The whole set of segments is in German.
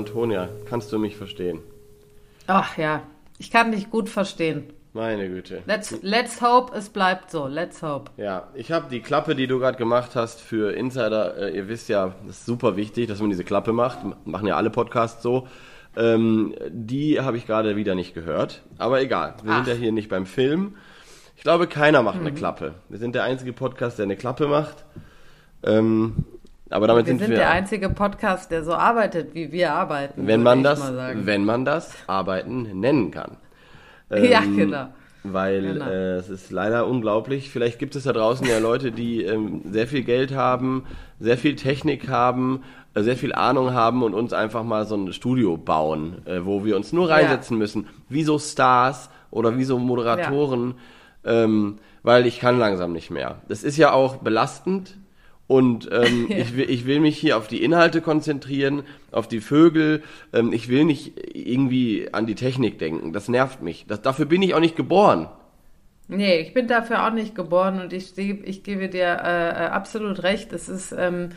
Antonia, kannst du mich verstehen? Ach ja, ich kann dich gut verstehen. Meine Güte. Let's, let's hope, es bleibt so. Let's hope. Ja, ich habe die Klappe, die du gerade gemacht hast für Insider. Äh, ihr wisst ja, das ist super wichtig, dass man diese Klappe macht. Machen ja alle Podcasts so. Ähm, die habe ich gerade wieder nicht gehört. Aber egal, wir Ach. sind ja hier nicht beim Film. Ich glaube, keiner macht eine Klappe. Wir sind der einzige Podcast, der eine Klappe macht. Ähm, aber damit Wir sind, sind wir. der einzige Podcast, der so arbeitet, wie wir arbeiten. wenn man das, wenn man das Arbeiten nennen kann. ja, Ähm, genau. Weil Genau. äh, es ist leider unglaublich. Vielleicht gibt es da draußen ja Leute, die ähm, sehr viel Geld haben, sehr viel Technik haben, äh, sehr viel Ahnung haben und uns einfach mal so ein Studio bauen, äh, wo wir uns nur reinsetzen müssen. Wie so Stars oder wie so Moderatoren. Ähm, weil ich kann langsam nicht mehr. Das ist ja auch belastend. Und ähm, Ja. ich, will, ich will mich hier auf die Inhalte konzentrieren, auf die Vögel. Ähm, ich will nicht irgendwie an die Technik denken. Das nervt mich. Das, dafür bin ich auch nicht geboren. Nee, ich bin dafür auch nicht geboren und ich, ich gebe dir äh, äh, absolut recht. Es ist, ähm,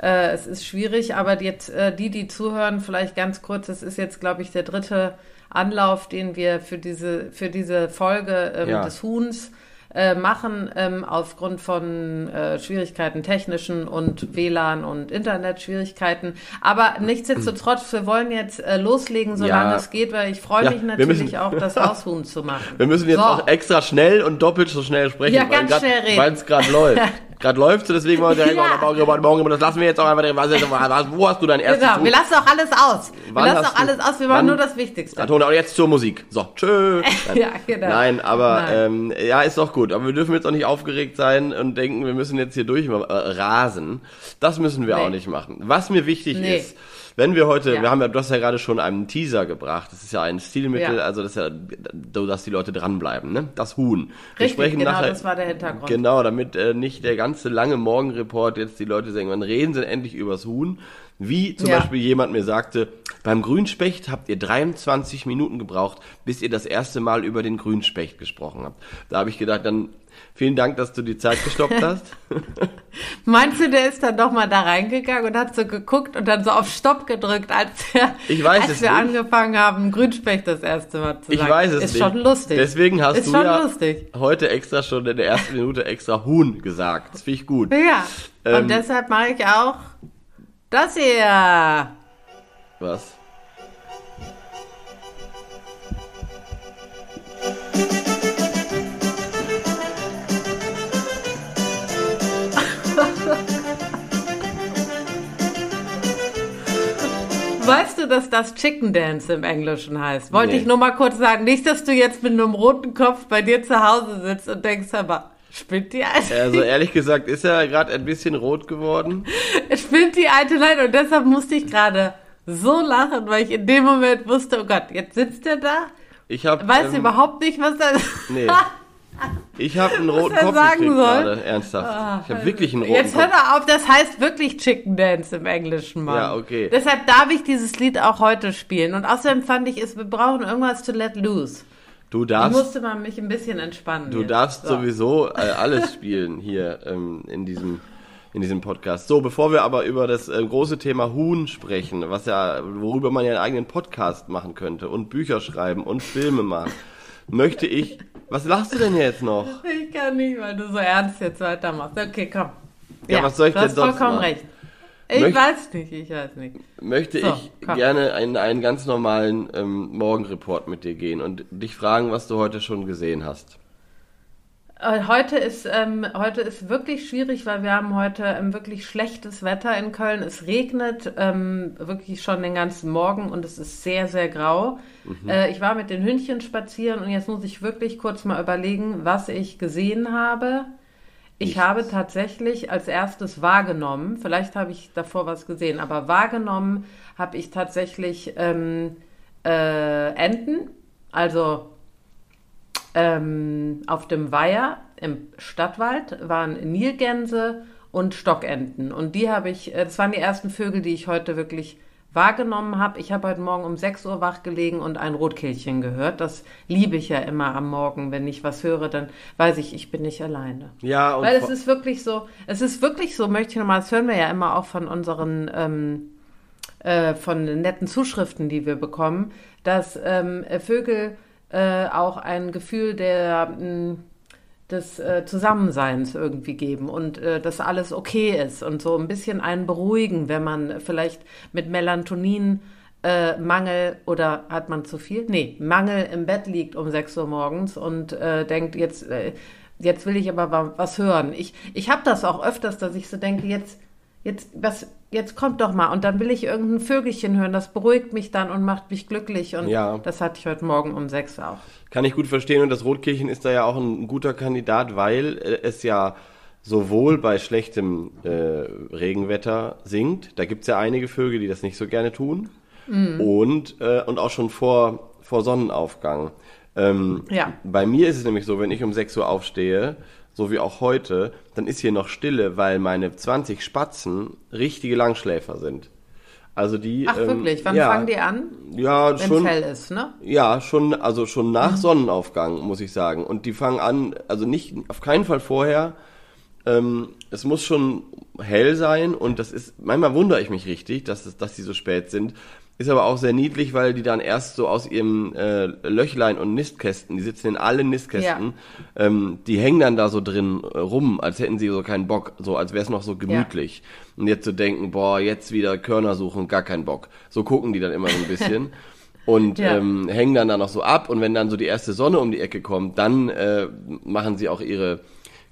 äh, es ist schwierig, aber jetzt äh, die, die zuhören, vielleicht ganz kurz, es ist jetzt, glaube ich, der dritte Anlauf, den wir für diese, für diese Folge ähm, Ja. des Huhns äh, machen, ähm, aufgrund von äh, Schwierigkeiten technischen und WLAN und Internetschwierigkeiten. Aber nichtsdestotrotz, wir wollen jetzt äh, loslegen, solange Ja. es geht, weil ich freue Ja, mich natürlich müssen- auch, das Haushuhn zu machen. Wir müssen jetzt So. auch extra schnell und doppelt so schnell sprechen, Ja, ganz weil es gerade läuft. Gerade läuft so, deswegen wollen wir direkt Ja. morgen, morgen, aber das lassen wir jetzt auch einfach. Was, was, wo hast du dein erstes Genau, wir lassen auch alles aus. Wir Wann lassen hast auch alles aus, wir machen nur das Wichtigste. Antone, und jetzt zur Musik. So, tschö. Nein. Ja, genau. Nein, aber Nein. Ähm, ja, ist doch gut. Aber wir dürfen jetzt auch nicht aufgeregt sein und denken, wir müssen jetzt hier durch äh, rasen. Das müssen wir Nee. auch nicht machen. Was mir wichtig Nee. ist, wenn wir heute, Ja. wir haben ja, du hast ja gerade schon einen Teaser gebracht. Das ist ja ein Stilmittel, Ja. also das ist ja so, dass die Leute dranbleiben, ne? Das Huhn. Wir Richtig, genau, das war der Hintergrund. Genau, damit äh, nicht der ganze lange Morgenreport jetzt die Leute sagen, wann reden sie endlich übers Huhn? Wie zum Ja. Beispiel jemand mir sagte, beim Grünspecht habt ihr 23 Minuten gebraucht, bis ihr das erste Mal über den Grünspecht gesprochen habt. Da habe ich gedacht, dann vielen Dank, dass du die Zeit gestoppt hast. Meinst du, der ist dann doch mal da reingegangen und hat so geguckt und dann so auf Stopp gedrückt, als, wir- Ich weiß als wir nicht. angefangen haben, Grünspecht das erste Mal zu Ich sagen? weiß es ist nicht. schon lustig. Deswegen hast ist du schon ja lustig. heute extra schon in der ersten Minute extra Huhn gesagt. Das finde ich gut. Ja, Ähm, und deshalb mache ich auch das hier. Was? Weißt du, dass das Chicken Dance im Englischen heißt? Wollte Nee. ich nur mal kurz sagen. Nicht, dass du jetzt mit einem roten Kopf bei dir zu Hause sitzt und denkst, aber spinnt die alte? Also ehrlich gesagt ist er gerade ein bisschen rot geworden. Spinnt die alte Leid und deshalb musste ich gerade so lachen, weil ich in dem Moment wusste, oh Gott, jetzt sitzt er da, Ich habe weiß überhaupt nicht, was da Nee. Ich habe einen roten Kopf sagen gekriegt soll. gerade, ernsthaft. ich habe wirklich einen roten Jetzt hör Kopf. doch auf, das heißt wirklich Chicken Dance im Englischen, Mann. Ja, okay. Deshalb darf ich dieses Lied auch heute spielen. Und außerdem fand ich es, wir brauchen irgendwas to let loose. Du Da darfst, musste man mich ein bisschen entspannen. du jetzt. darfst So. sowieso äh, alles spielen hier ähm, in diesem in diesem Podcast. So, bevor wir aber über das äh, große Thema Huhn sprechen, was ja worüber man ja einen eigenen Podcast machen könnte und Bücher schreiben und Filme machen, möchte ich. Was lachst du denn jetzt noch? Ich kann nicht, weil du so ernst jetzt weitermachst. Okay, komm. Ja, was soll ich du denn hast sonst vollkommen machen? recht. Ich Möcht- weiß nicht, ich weiß nicht. Möchte So, ich komm. gerne einen, einen ganz normalen ähm, Morgenreport mit dir gehen und dich fragen, was du heute schon gesehen hast. Äh, Heute ist, ähm, heute ist wirklich schwierig, weil wir haben heute ähm, wirklich schlechtes Wetter in Köln. Es regnet ähm, wirklich schon den ganzen Morgen und es ist sehr, sehr grau. Äh, ich war mit den Hündchen spazieren und jetzt muss ich wirklich kurz mal überlegen, was ich gesehen habe. Ich Nichts. habe tatsächlich als erstes wahrgenommen, vielleicht habe ich davor was gesehen, aber wahrgenommen habe ich tatsächlich ähm, äh, Enten, also ähm, auf dem Weiher im Stadtwald waren Nilgänse und Stockenten. Und die habe ich, äh, das waren die ersten Vögel, die ich heute wirklich wahrgenommen habe. Ich habe heute Morgen um 6 Uhr wach gelegen und ein Rotkehlchen gehört. Das liebe ich ja immer am Morgen. Wenn ich was höre, dann weiß ich, ich bin nicht alleine. Ja, und Weil es ist wirklich so, es ist wirklich so, möchte ich nochmal, das hören wir ja immer auch von unseren ähm, äh, von netten Zuschriften, die wir bekommen, dass ähm, Vögel äh, auch ein Gefühl der mh, des äh, Zusammenseins irgendwie geben und äh, dass alles okay ist und so ein bisschen einen beruhigen, wenn man vielleicht mit Melatonin äh, Mangel oder hat man zu viel? Nee, Mangel im Bett liegt um 6 Uhr morgens und äh, denkt, jetzt, äh, jetzt will ich aber was hören. Ich, ich habe das auch öfters, dass ich so denke, jetzt, jetzt, was, jetzt kommt doch mal und dann will ich irgendein Vögelchen hören, das beruhigt mich dann und macht mich glücklich und Ja. das hatte ich heute Morgen um 6 auch. Kann ich gut verstehen und das Rotkirchen ist da ja auch ein guter Kandidat, weil äh, es ja sowohl bei schlechtem äh, Regenwetter singt, da gibt es ja einige Vögel, die das nicht so gerne tun, und, äh, und auch schon vor, vor Sonnenaufgang. Ähm, Ja. Bei mir ist es nämlich so, wenn ich um 6 Uhr aufstehe, so wie auch heute, dann ist hier noch Stille, weil meine 20 Spatzen richtige Langschläfer sind. Also die. Ach ähm, wirklich, wann ja, fangen die an? Ja, Wenn es schon. hell ist, ne? Ja, schon, also schon nach Mhm. Sonnenaufgang, muss ich sagen. Und die fangen an, also nicht, auf keinen Fall vorher. Ähm, es muss schon hell sein und das ist, manchmal wundere ich mich richtig, dass, es, dass die so spät sind. Ist aber auch sehr niedlich, weil die dann erst so aus ihrem äh, Löchlein und Nistkästen, die sitzen in allen Nistkästen, ähm, die hängen dann da so drin äh, rum, als hätten sie so keinen Bock, so als wäre es noch so gemütlich. Und jetzt zu denken, boah, jetzt wieder Körner suchen, gar keinen Bock. So gucken die dann immer so ein bisschen. Und Ja. ähm, hängen dann da noch so ab und wenn dann so die erste Sonne um die Ecke kommt, dann äh, machen sie auch ihre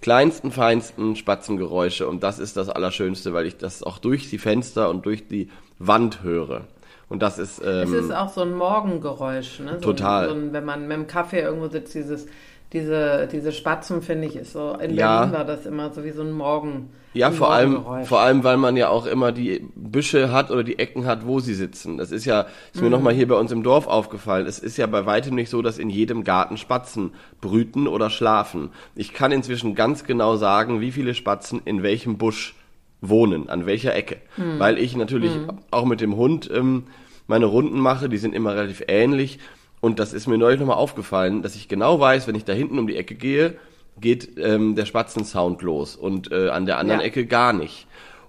kleinsten, feinsten Spatzengeräusche und das ist das Allerschönste, weil ich das auch durch die Fenster und durch die Wand höre. Und das ist, Es ähm, ist auch so ein Morgengeräusch, ne? So Total. Ein, so ein, wenn man mit dem Kaffee irgendwo sitzt, dieses, diese, diese Spatzen, finde ich, ist so. In Ja. Berlin war das immer so wie so ein Morgen. ja vor allem, vor allem, weil man ja auch immer die Büsche hat oder die Ecken hat, wo sie sitzen. Das ist ja, ist mir nochmal hier bei uns im Dorf aufgefallen. Es ist ja bei weitem nicht so, dass in jedem Garten Spatzen brüten oder schlafen. Ich kann inzwischen ganz genau sagen, wie viele Spatzen in welchem Busch wohnen, an welcher Ecke. Weil ich natürlich auch mit dem Hund ähm, meine Runden mache, die sind immer relativ ähnlich. Und das ist mir neulich nochmal aufgefallen, dass ich genau weiß, wenn ich da hinten um die Ecke gehe, geht ähm, der Spatzensound los und äh, an der anderen Ja. Ecke gar nicht.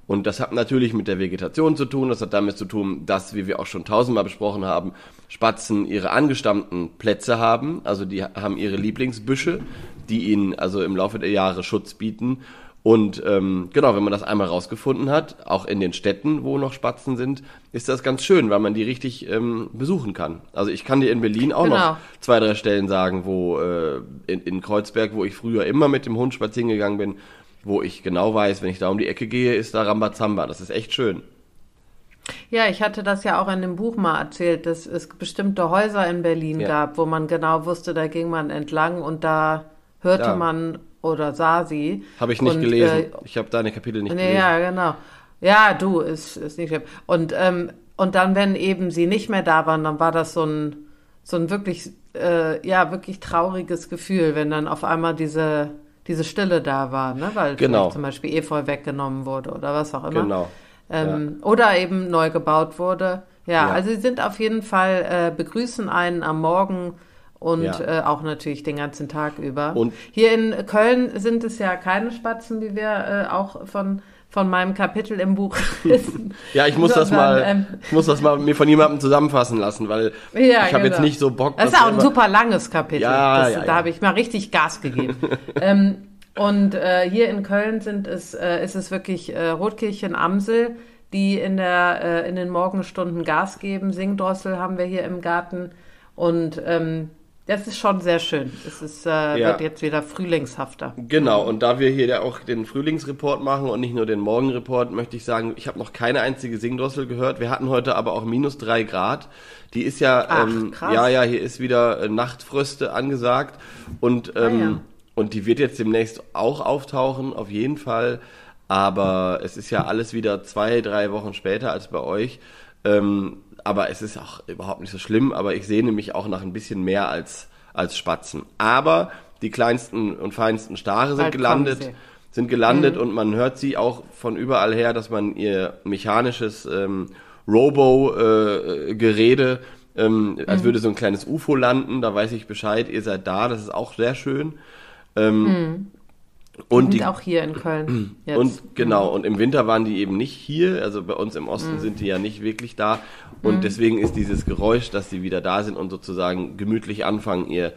Und das hat natürlich mit der Vegetation zu tun, das hat damit zu tun, dass, wie wir auch schon tausendmal besprochen haben, Spatzen ihre angestammten Plätze haben, also die haben ihre Lieblingsbüsche, die ihnen also im Laufe der Jahre Schutz bieten. Und ähm, genau, wenn man das einmal rausgefunden hat, auch in den Städten, wo noch Spatzen sind, ist das ganz schön, weil man die richtig ähm, besuchen kann. Also ich kann dir in Berlin auch Genau. noch zwei, drei Stellen sagen, wo äh, in, in Kreuzberg, wo ich früher immer mit dem Hund spazieren gegangen bin, wo ich genau weiß, wenn ich da um die Ecke gehe, ist da Rambazamba. Das ist echt schön. Ja, ich hatte das ja auch in dem Buch mal erzählt, dass es bestimmte Häuser in Berlin Ja. gab, wo man genau wusste, da ging man entlang und da hörte Ja. man oder sah sie. Habe ich nicht und, gelesen. Äh, ich habe deine Kapitel nicht Nee, gelesen. ja, genau. Ja, du, ist, ist nicht schlimm. Und, ähm, und dann, wenn eben sie nicht mehr da waren, dann war das so ein, so ein wirklich, äh, ja, wirklich trauriges Gefühl, wenn dann auf einmal diese, diese Stille da war, ne? Weil Genau. zum Beispiel Efeu weggenommen wurde oder was auch immer. Genau. Ähm, Oder eben neu gebaut wurde. Ja, Ja. also sie sind auf jeden Fall, äh, begrüßen einen am Morgen und Ja. äh, auch natürlich den ganzen Tag über. Und- Hier in Köln sind es ja keine Spatzen, wie wir äh, auch von, von meinem Kapitel im Buch wissen. Ja, ich muss das Sondern, mal, ähm, ich muss das mal mir von jemandem zusammenfassen lassen, weil Ja, ich habe jetzt genau. nicht so Bock. Das ist auch ein super langes Kapitel. Ja, das, ja, da habe ich mal richtig Gas gegeben. ähm, und äh, hier in Köln sind es, äh, ist es wirklich äh, Rotkirchen Amsel, die in, der, äh, in den Morgenstunden Gas geben. Singdrossel haben wir hier im Garten. Und ähm, das ist schon sehr schön. Es ist, äh, Ja. wird jetzt wieder frühlingshafter. Genau, und da wir hier ja auch den Frühlingsreport machen und nicht nur den Morgenreport, möchte ich sagen, ich habe noch keine einzige Singdrossel gehört. Wir hatten heute aber auch minus drei Grad. Die ist ja, Ach, ähm, krass. ja, ja, hier ist wieder äh, Nachtfröste angesagt und, ähm, Ah, ja. und die wird jetzt demnächst auch auftauchen, auf jeden Fall. Aber es ist ja alles wieder zwei, drei Wochen später als bei euch. Ähm, aber es ist auch überhaupt nicht so schlimm, aber ich sehne mich auch nach ein bisschen mehr als, als Spatzen. Aber die kleinsten und feinsten Stare sind Bald gelandet, sind gelandet und man hört sie auch von überall her, dass man ihr mechanisches ähm, Robo-Gerede, ähm, als würde so ein kleines UFO landen, da weiß ich Bescheid, ihr seid da, das ist auch sehr schön. Ähm, Und die die, auch hier in Köln. Jetzt. Und genau, und im Winter waren die eben nicht hier, also bei uns im Osten Mhm. sind die ja nicht wirklich da. Und deswegen ist dieses Geräusch, dass die wieder da sind und sozusagen gemütlich anfangen, ihr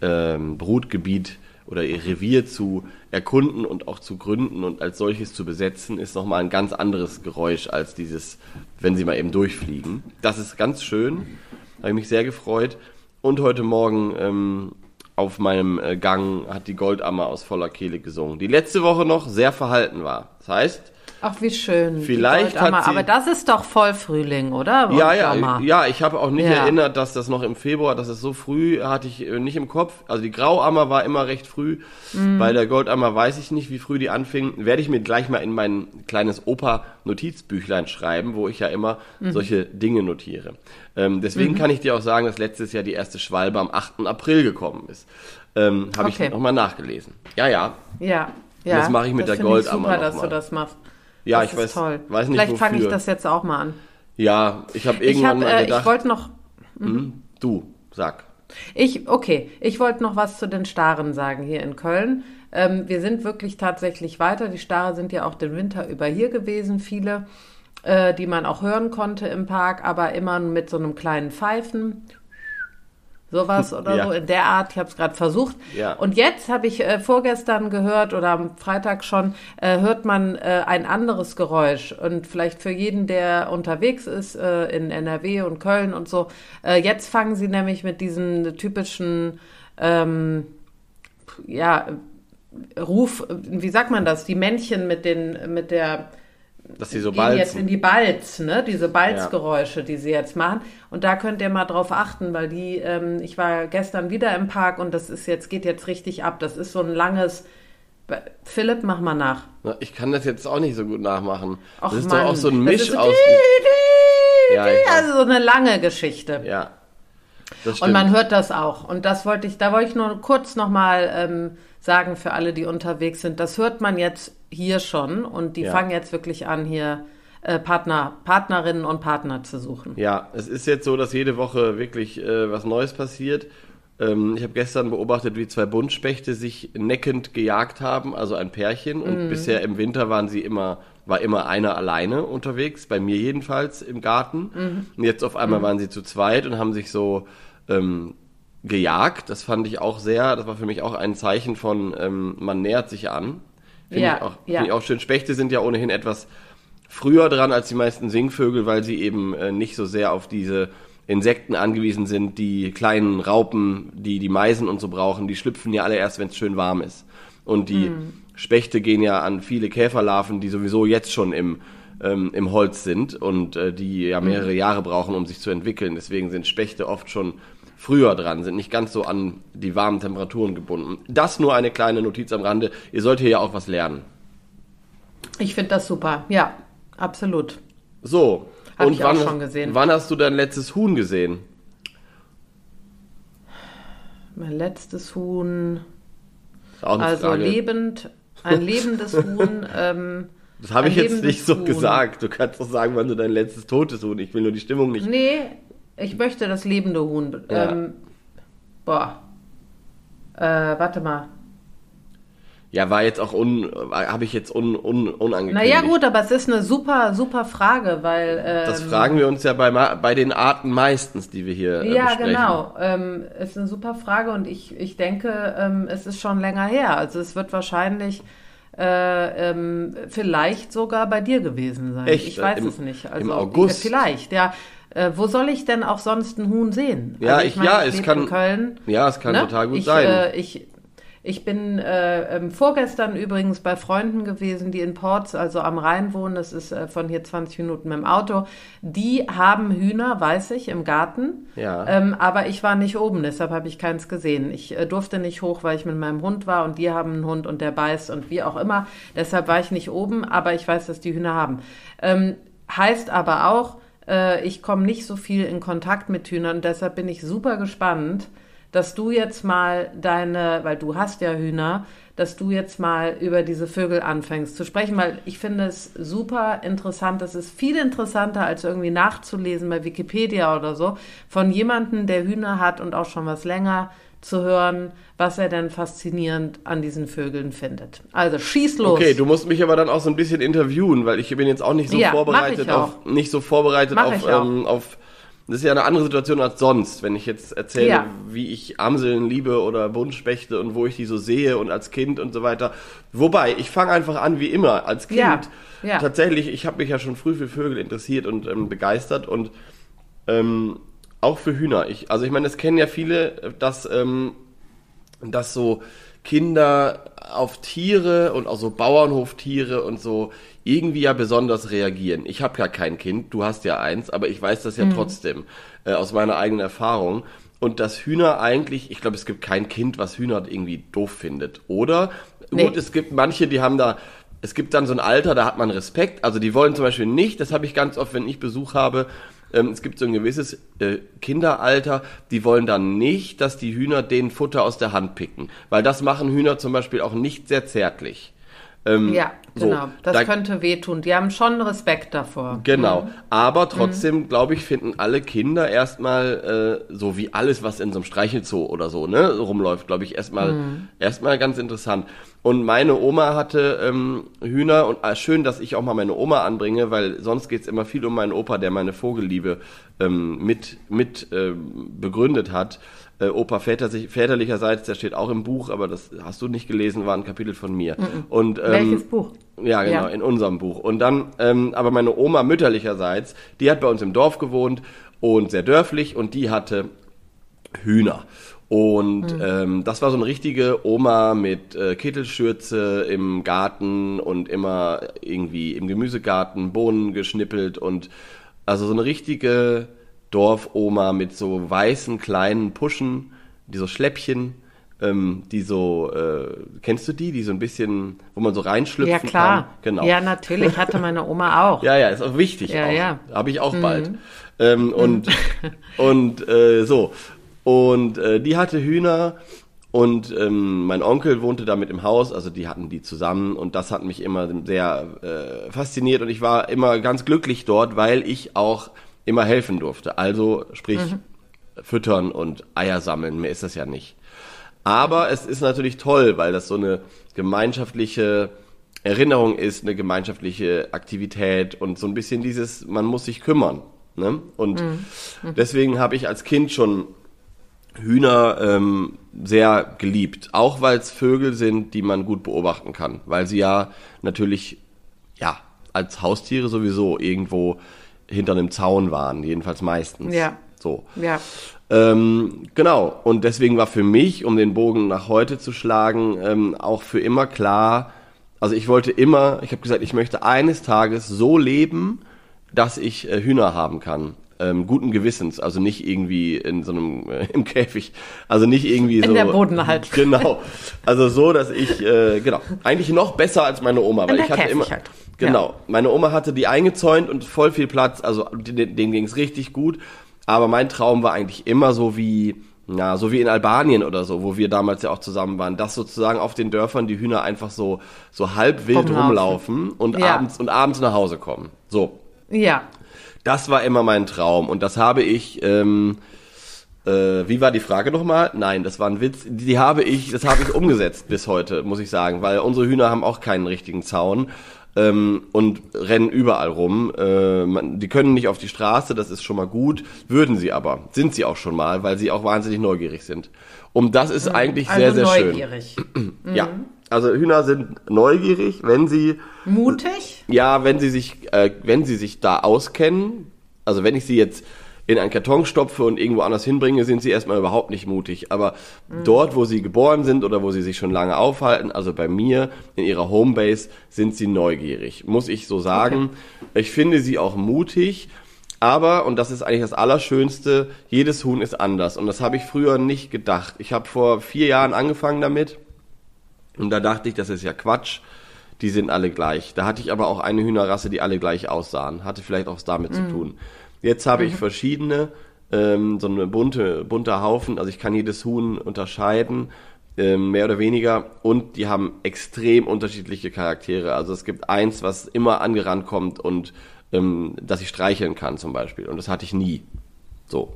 ähm, Brutgebiet oder ihr Revier zu erkunden und auch zu gründen und als solches zu besetzen, ist nochmal ein ganz anderes Geräusch als dieses, wenn sie mal eben durchfliegen. Das ist ganz schön, habe ich mich sehr gefreut. Und heute Morgen ähm, auf meinem äh, Gang hat die Goldammer aus voller Kehle gesungen, die letzte Woche noch sehr verhalten war. Das heißt, Ach, wie schön. Vielleicht hat sie- Aber das ist doch Vollfrühling, oder? Und ja, ja, Sommer. ja, ich habe auch nicht Ja. erinnert, dass das noch im Februar, dass es so früh, hatte ich äh, nicht im Kopf. Also die Grauammer war immer recht früh. Mhm. Bei der Goldammer weiß ich nicht, wie früh die anfing. Werde ich mir gleich mal in mein kleines Opa-Notizbüchlein schreiben, wo ich ja immer Mhm. solche Dinge notiere. Ähm, deswegen kann ich dir auch sagen, dass letztes Jahr die erste Schwalbe am 8. April gekommen ist. Ähm, habe Okay. ich nochmal nachgelesen. Ja, ja. Ja. ja. Das mache ich mit der Goldammer super, dass mal. du das machst. Ja, das ich weiß, toll. weiß nicht Vielleicht fange ich das jetzt auch mal an. Ja, ich habe Ich irgendwann habe, mal äh, ich gedacht, wollte noch, du, sag. ich, okay, ich wollte noch was zu den Staren sagen hier in Köln. Ähm, wir sind wirklich tatsächlich weiter. Die Stare sind ja auch den Winter über hier gewesen, viele, äh, die man auch hören konnte im Park, aber immer mit so einem kleinen Pfeifen. Sowas oder Ja. so in der Art. Ich habe es gerade versucht. Ja. Und jetzt habe ich äh, vorgestern gehört oder am Freitag schon, äh, hört man äh, ein anderes Geräusch. Und vielleicht für jeden, der unterwegs ist äh, in NRW und Köln und so. Äh, jetzt fangen sie nämlich mit diesen typischen, ähm, ja, Ruf, wie sagt man das? Die Männchen mit den, mit der, Dass sie so gehen jetzt balzen. in die Balz, ne? Diese Balzgeräusche, die sie jetzt machen. Und da könnt ihr mal drauf achten, weil die, ähm, ich war gestern wieder im Park und das ist jetzt, geht jetzt richtig ab. Das ist so ein langes. Philipp, mach mal nach. Na, Ich kann das jetzt auch nicht so gut nachmachen. Och, das ist Mann. doch auch so ein Misch so aus. Ja. Also so eine lange Geschichte. Ja. Und man hört das auch. Und das wollte ich, da wollte ich nur kurz nochmal ähm, sagen für alle, die unterwegs sind. Das hört man jetzt hier schon und die Ja. fangen jetzt wirklich an, hier äh, Partner, Partnerinnen und Partner zu suchen. ja, es ist jetzt so, dass jede Woche wirklich äh, was Neues passiert. Ähm, ich habe gestern beobachtet, wie zwei Buntspechte sich neckend gejagt haben, also ein Pärchen. Mhm. Und bisher im Winter waren sie immer, war immer einer alleine unterwegs, bei mir jedenfalls im Garten. Mhm. Und jetzt auf einmal waren sie zu zweit und haben sich so ähm, gejagt. Das fand ich auch sehr, das war für mich auch ein Zeichen von, ähm, man nähert sich an. Finde Ja, ich, auch, ja. finde ich auch schön. Spechte sind ja ohnehin etwas früher dran als die meisten Singvögel, weil sie eben äh, nicht so sehr auf diese Insekten angewiesen sind. Die kleinen Raupen, die die Meisen und so brauchen, die schlüpfen ja alle erst, wenn es schön warm ist. Und die Spechte gehen ja an viele Käferlarven, die sowieso jetzt schon im, ähm, im Holz sind und äh, die ja mehrere Jahre brauchen, um sich zu entwickeln. Deswegen sind Spechte oft schon früher dran, sind nicht ganz so an die warmen Temperaturen gebunden. Das nur eine kleine Notiz am Rande. Ihr sollt hier ja auch was lernen. Ich finde das super. Ja, absolut. So. Hab und ich auch wann, schon gesehen. wann hast du dein letztes Huhn gesehen? Mein letztes Huhn, Auch also Frage. lebend, ein lebendes Huhn. Ähm, Das habe ich jetzt nicht so Huhn. gesagt. Du kannst doch sagen, wann du dein letztes totes Huhn. Ich will nur die Stimmung nicht. Nee, ich möchte das lebende Huhn. Ja. Ähm, boah. Äh, warte mal. Ja, war jetzt auch un, habe ich jetzt un, un, unangekündigt. Naja, gut, aber es ist eine super, super Frage, weil. Ähm, Das fragen wir uns ja bei, bei den Arten meistens, die wir hier äh, Ja, besprechen. genau. Ähm, ist eine super Frage und ich, ich denke, ähm, es ist schon länger her. Also es wird wahrscheinlich äh, ähm, vielleicht sogar bei dir gewesen sein. Echt? Ich weiß Im- es nicht. Also, im August? Vielleicht, ja. Äh, wo soll ich denn auch sonst ein Huhn sehen? Ja, also ich- ja, es lebe kann- in Köln. Ja, es kann Ne? total gut ich, sein. Äh, ich, ich bin äh, ähm, vorgestern übrigens bei Freunden gewesen, die in Ports, also am Rhein wohnen. Das ist äh, von hier 20 Minuten mit dem Auto. Die haben Hühner, weiß ich, im Garten. Ja. Ähm, aber ich war nicht oben, deshalb habe ich keins gesehen. Ich äh, durfte nicht hoch, weil ich mit meinem Hund war und die haben einen Hund und der beißt und wie auch immer. Deshalb war ich nicht oben, aber ich weiß, dass die Hühner haben. Ähm, heißt aber auch, äh, ich komme nicht so viel in Kontakt mit Hühnern. Deshalb bin ich super gespannt, dass du jetzt mal deine, weil du hast ja Hühner, dass du jetzt mal über diese Vögel anfängst zu sprechen, weil ich finde es super interessant. Das ist viel interessanter, als irgendwie nachzulesen bei Wikipedia oder so, von jemandem, der Hühner hat und auch schon was länger zu hören, was er denn faszinierend an diesen Vögeln findet. Also schieß los. Okay, du musst mich aber dann auch so ein bisschen interviewen, weil ich bin jetzt auch nicht so Ja, vorbereitet auf nicht so vorbereitet Mach auf, ähm, auf das ist ja eine andere Situation als sonst, wenn ich jetzt erzähle, Ja. wie ich Amseln liebe oder Buntspechte und wo ich die so sehe und als Kind und so weiter. Wobei, ich fange einfach an wie immer als Kind. Ja, ja. Tatsächlich, ich habe mich ja schon früh für Vögel interessiert und ähm, begeistert und ähm, auch für Hühner. Ich, also ich meine, das kennen ja viele, dass, ähm, dass so Kinder auf Tiere und auch so Bauernhoftiere und so irgendwie ja besonders reagieren. Ich habe ja kein Kind, du hast ja eins, aber ich weiß das ja trotzdem äh, aus meiner eigenen Erfahrung. Und dass Hühner eigentlich, ich glaube, es gibt kein Kind, was Hühner irgendwie doof findet. Oder? Nee. Gut, es gibt manche, die haben da, es gibt dann so ein Alter, da hat man Respekt. Also die wollen zum Beispiel nicht, das habe ich ganz oft, wenn ich Besuch habe, ähm, es gibt so ein gewisses äh, Kinderalter, die wollen dann nicht, dass die Hühner den Futter aus der Hand picken. Weil das machen Hühner zum Beispiel auch nicht sehr zärtlich. Ähm, Ja, so, genau. das da- könnte wehtun. Die haben schon Respekt davor. Genau. Aber trotzdem, glaube ich, finden alle Kinder erstmal, äh, so wie alles, was in so einem Streichelzoo oder so, ne, rumläuft, glaube ich, erstmal, erstmal ganz interessant. Und meine Oma hatte ähm, Hühner und äh, schön, dass ich auch mal meine Oma anbringe, weil sonst geht's immer viel um meinen Opa, der meine Vogelliebe ähm, mit, mit ähm, begründet hat. Äh, Opa väter, väterlicherseits, der steht auch im Buch, aber das hast du nicht gelesen, war ein Kapitel von mir. Und, ähm, Welches Buch? ja, genau, Ja. in unserem Buch. Und dann, ähm, aber meine Oma mütterlicherseits, die hat bei uns im Dorf gewohnt und sehr dörflich und die hatte Hühner. Und ähm, das war so eine richtige Oma mit äh, Kittelschürze im Garten und immer irgendwie im Gemüsegarten Bohnen geschnippelt und also so eine richtige Dorfoma mit so weißen kleinen Puschen, die so Schläppchen, ähm, die so, äh, kennst du die, die so ein bisschen, wo man so reinschlüpfen Ja, klar. kann? Genau. Ja, natürlich. Hatte meine Oma auch. Ja, ja, ist auch wichtig. Ja, auch. ja. Habe ich auch bald. Ähm, und und äh, so. Und äh, die hatte Hühner und ähm, mein Onkel wohnte damit im Haus, also die hatten die zusammen und das hat mich immer sehr äh, fasziniert und ich war immer ganz glücklich dort, weil ich auch immer helfen durfte. Also sprich füttern und Eier sammeln, mehr ist das ja nicht. Aber es ist natürlich toll, weil das so eine gemeinschaftliche Erinnerung ist, eine gemeinschaftliche Aktivität und so ein bisschen dieses, man muss sich kümmern. Ne? Und deswegen habe ich als Kind schon Hühner ähm, sehr geliebt. Auch weil es Vögel sind, die man gut beobachten kann. Weil sie ja natürlich, ja, als Haustiere sowieso irgendwo hinter einem Zaun waren. Jedenfalls meistens. Ja. So. Ja. Ähm, genau, und deswegen war für mich, um den Bogen nach heute zu schlagen, ähm, auch für immer klar, also ich wollte immer, ich habe gesagt, ich möchte eines Tages so leben, dass ich äh, Hühner haben kann. Ähm, guten Gewissens, also nicht irgendwie in so einem äh, im Käfig, also nicht irgendwie so der Bodenhaltung. Genau, also so, dass ich äh, genau eigentlich noch besser als meine Oma, weil ich hatte immer Käfighaltung. genau, meine Oma hatte die eingezäunt und voll viel Platz, also denen, denen ging es richtig gut. Aber mein Traum war eigentlich immer so wie, ja, so wie in Albanien oder so, wo wir damals ja auch zusammen waren, dass sozusagen auf den Dörfern die Hühner einfach so, so halb wild Rumlaufen. rumlaufen und Ja. abends und abends nach Hause kommen. So. Ja. Das war immer mein Traum und das habe ich, ähm, äh, wie war die Frage nochmal? Nein, das war ein Witz. Die habe ich, das habe ich umgesetzt bis heute, muss ich sagen, weil unsere Hühner haben auch keinen richtigen Zaun ähm, und rennen überall rum. Äh, man, die können nicht auf die Straße, das ist schon mal gut. Würden sie aber, sind sie auch schon mal, weil sie auch wahnsinnig neugierig sind. Und das ist eigentlich sehr, Also sehr neugierig. schön. Ja, also Hühner sind neugierig, wenn sie Mutig? ja, wenn sie sich, äh, wenn sie sich da auskennen, also wenn ich sie jetzt in einen Karton stopfe und irgendwo anders hinbringe, sind sie erstmal überhaupt nicht mutig. Aber dort, wo sie geboren sind oder wo sie sich schon lange aufhalten, also bei mir in ihrer Homebase, sind sie neugierig, muss ich so sagen. Ich finde sie auch mutig. Aber, und das ist eigentlich das Allerschönste, jedes Huhn ist anders. Und das habe ich früher nicht gedacht. Ich habe vor vier Jahren angefangen damit. Und da dachte ich, das ist ja Quatsch. Die sind alle gleich. Da hatte ich aber auch eine Hühnerrasse, die alle gleich aussahen. Hatte vielleicht auch damit zu tun. Jetzt habe ich verschiedene, ähm, so eine bunte, bunter Haufen. Also ich kann jedes Huhn unterscheiden, ähm, mehr oder weniger. Und die haben extrem unterschiedliche Charaktere. Also es gibt eins, was immer angerannt kommt und ähm, das ich streicheln kann zum Beispiel. Und das hatte ich nie. So.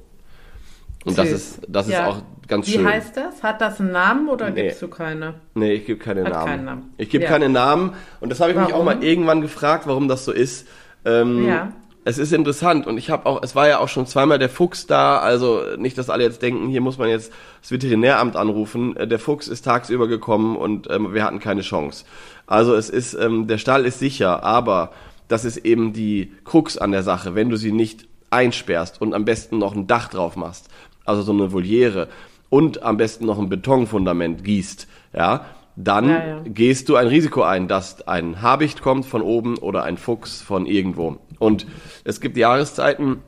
Und das ist, das Ja. ist auch ganz Wie schön. heißt das? Hat das einen Namen oder Nee. gibst du keine? Nee, ich gebe keine Hat Namen. keinen Namen. Ich gebe Ja. keine Namen. Und das habe ich mich auch Warum? mal irgendwann gefragt, warum das so ist. Ähm, Ja. Es ist interessant und ich habe auch, es war ja auch schon zweimal der Fuchs da, also nicht, dass alle jetzt denken, hier muss man jetzt das Veterinäramt anrufen. Äh, Der Fuchs ist tagsüber gekommen und ähm, wir hatten keine Chance. Also es ist, ähm, der Stall ist sicher, aber das ist eben die Krux an der Sache, wenn du sie nicht einsperrst und am besten noch ein Dach drauf machst, also so eine Voliere und am besten noch ein Betonfundament gießt, ja, dann Ja, ja. gehst du ein Risiko ein, dass ein Habicht kommt von oben oder ein Fuchs von irgendwo. Und es gibt Jahreszeiten,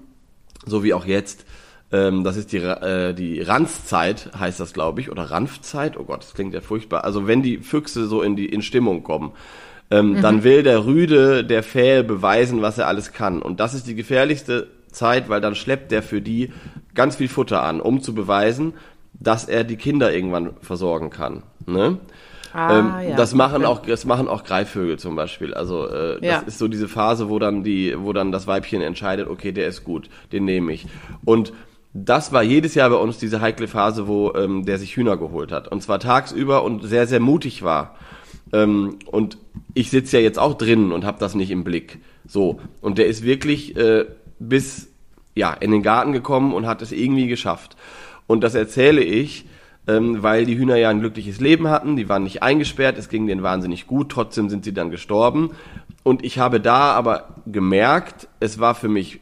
so wie auch jetzt, ähm, das ist die, äh, die Ranzzeit, heißt das, glaube ich, oder Ranfzeit, oh Gott, das klingt ja furchtbar. Also wenn die Füchse so in die in Stimmung kommen, ähm, dann will der Rüde, der Fähe beweisen, was er alles kann. Und das ist die gefährlichste Zeit, weil dann schleppt der für die ganz viel Futter an, um zu beweisen, dass er die Kinder irgendwann versorgen kann. Ne? Ah, ähm, ja. Das machen auch, das machen auch Greifvögel zum Beispiel. Also äh, das Ja. ist so diese Phase, wo dann die, wo dann das Weibchen entscheidet, okay, der ist gut, den nehme ich. Und das war jedes Jahr bei uns diese heikle Phase, wo ähm, der sich Hühner geholt hat. Und zwar tagsüber und sehr, sehr mutig war. Ähm, und ich sitze ja jetzt auch drinnen und habe das nicht im Blick. So. Und der ist wirklich äh, bis ja, in den Garten gekommen und hat es irgendwie geschafft. Und das erzähle ich, ähm, weil die Hühner ja ein glückliches Leben hatten, die waren nicht eingesperrt, es ging denen wahnsinnig gut, trotzdem sind sie dann gestorben. Und ich habe da aber gemerkt, es war für mich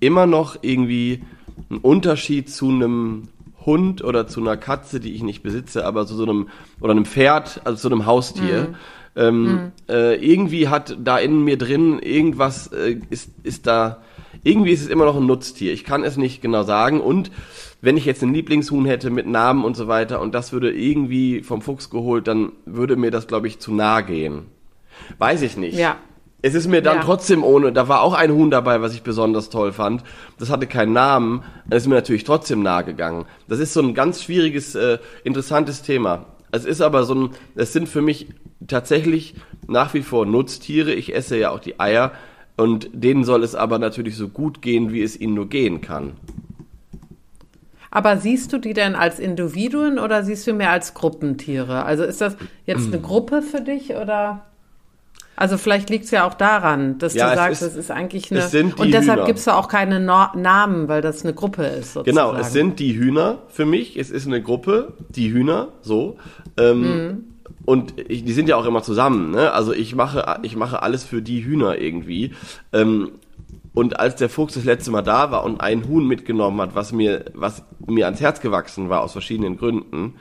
immer noch irgendwie ein Unterschied zu einem Hund oder zu einer Katze, die ich nicht besitze, aber zu so einem, oder einem Pferd, also zu einem Haustier. Ähm, äh, irgendwie hat da in mir drin irgendwas, äh, ist, ist da, irgendwie ist es immer noch ein Nutztier. Ich kann es nicht genau sagen. Und wenn ich jetzt einen Lieblingshuhn hätte mit Namen und so weiter und das würde irgendwie vom Fuchs geholt, dann würde mir das, glaube ich, zu nah gehen. Weiß ich nicht. Ja. Es ist mir dann Ja. trotzdem ohne, da war auch ein Huhn dabei, was ich besonders toll fand. Das hatte keinen Namen, das ist mir natürlich trotzdem nahe gegangen. Das ist so ein ganz schwieriges, äh, interessantes Thema. Es ist aber so ein, es sind für mich tatsächlich nach wie vor Nutztiere. Ich esse ja auch die Eier und denen soll es aber natürlich so gut gehen, wie es ihnen nur gehen kann. Aber siehst du die denn als Individuen oder siehst du mehr als Gruppentiere? Also ist das jetzt eine Gruppe für dich oder? Also vielleicht liegt es ja auch daran, dass Ja, du es sagst, ist- es ist eigentlich eine. es sind die und deshalb Hühner. gibst du auch keine no Namen, weil das eine Gruppe ist. Sozusagen. Genau, es sind die Hühner für mich. Es ist eine Gruppe, die Hühner, so. Ähm, Und ich, die sind ja auch immer zusammen. Ne? Also ich mache, ich mache alles für die Hühner irgendwie. Ähm, und als der Fuchs das letzte Mal da war und ein Huhn mitgenommen hat, was mir, was mir ans Herz gewachsen war aus verschiedenen Gründen,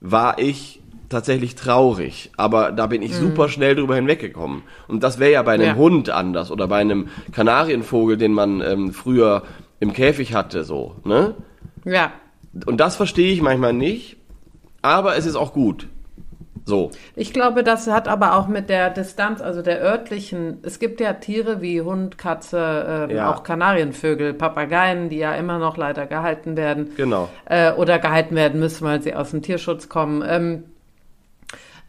war ich tatsächlich traurig. Aber da bin ich super schnell drüber hinweggekommen. Und das wäre ja bei einem Ja. Hund anders oder bei einem Kanarienvogel, den man ähm, früher im Käfig hatte, so. Ne? Ja. Und das verstehe ich manchmal nicht, aber es ist auch gut. So. Ich glaube, das hat aber auch mit der Distanz, also der örtlichen, es gibt ja Tiere wie Hund, Katze, ähm, Ja. auch Kanarienvögel, Papageien, die ja immer noch leider gehalten werden. Genau. Äh, oder gehalten werden müssen, weil sie aus dem Tierschutz kommen. Ähm,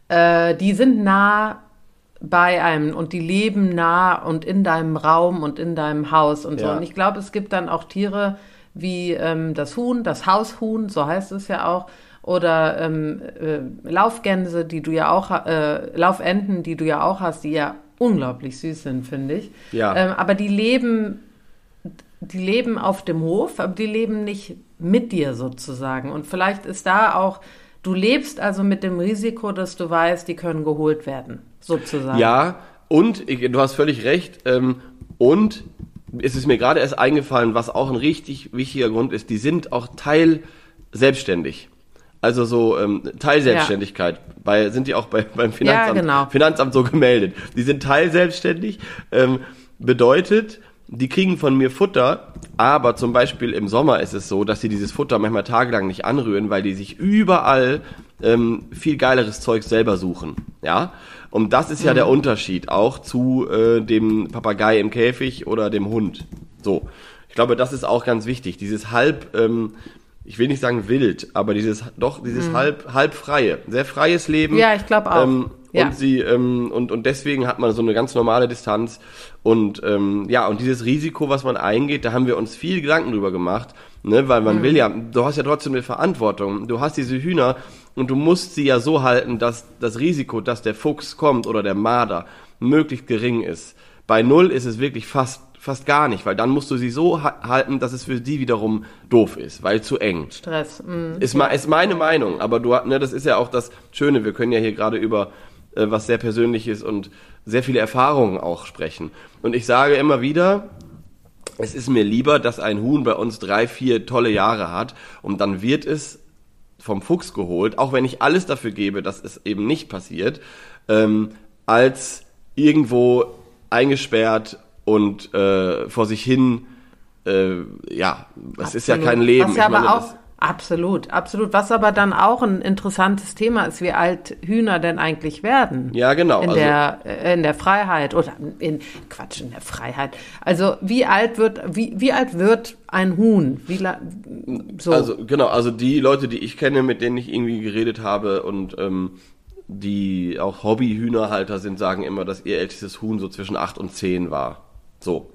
äh, die sind nah bei einem und die leben nah und in deinem Raum und in deinem Haus und so. Ja. Und ich glaube, es gibt dann auch Tiere wie ähm, das Huhn, das Haushuhn, so heißt es ja auch, oder ähm, äh, Laufgänse, die du ja auch, äh, Laufenten, die du ja auch hast, die ja unglaublich süß sind, finde ich. Ja. Ähm, aber die leben, die leben auf dem Hof, aber die leben nicht mit dir sozusagen. Und vielleicht ist da auch, du lebst also mit dem Risiko, dass du weißt, die können geholt werden, sozusagen. Ja, und ich, du hast völlig recht. Ähm, und es ist mir gerade erst eingefallen, was auch ein richtig wichtiger Grund ist, die sind auch Teil selbstständig. Also so ähm, Teilselbstständigkeit. Bei, sind die auch bei, beim Finanzamt, genau. Finanzamt so gemeldet. Die sind teilselbstständig. Ähm, bedeutet, die kriegen von mir Futter, aber zum Beispiel im Sommer ist es so, dass sie dieses Futter manchmal tagelang nicht anrühren, weil die sich überall ähm, viel geileres Zeug selber suchen. Ja, und das ist ja der Unterschied auch zu äh, dem Papagei im Käfig oder dem Hund. So, ich glaube, das ist auch ganz wichtig. Dieses halb, ähm, ich will nicht sagen wild, aber dieses doch dieses halb halb freie, sehr freies Leben. Ja, ich glaub auch. Ähm, Ja. Und sie ähm, und und deswegen hat man so eine ganz normale Distanz und ähm, ja und dieses Risiko, was man eingeht, da haben wir uns viel Gedanken drüber gemacht Ne, weil man will ja, du hast ja trotzdem eine Verantwortung. Du hast diese Hühner und du musst sie ja so halten, dass das Risiko, dass der Fuchs kommt oder der Marder möglichst gering ist. Bei Null ist es wirklich fast, fast gar nicht, weil dann musst du sie so ha halten, dass es für die wiederum doof ist, weil zu eng. Stress. Mm. Ist, ma ist meine Meinung, aber du, ne, das ist ja auch das Schöne. Wir können ja hier gerade über äh, was sehr Persönliches und sehr viele Erfahrungen auch sprechen. Und ich sage immer wieder, es ist mir lieber, dass ein Huhn bei uns drei, vier tolle Jahre hat und dann wird es vom Fuchs geholt, auch wenn ich alles dafür gebe, dass es eben nicht passiert, ähm, als irgendwo eingesperrt und äh, vor sich hin, äh, ja, es ist ja kein Leben. Was ja meine, aber auch, absolut, absolut. Was aber dann auch ein interessantes Thema ist, wie alt Hühner denn eigentlich werden. Ja, genau. In, also, der, äh, in der Freiheit oder in, Quatsch, in der Freiheit. Also wie alt wird, wie, wie alt wird ein Huhn? Wie so. Also genau, also die Leute, die ich kenne, mit denen ich irgendwie geredet habe und ähm, die auch Hobbyhühnerhalter sind, sagen immer, dass ihr ältestes Huhn so zwischen 8 und 10 war. So.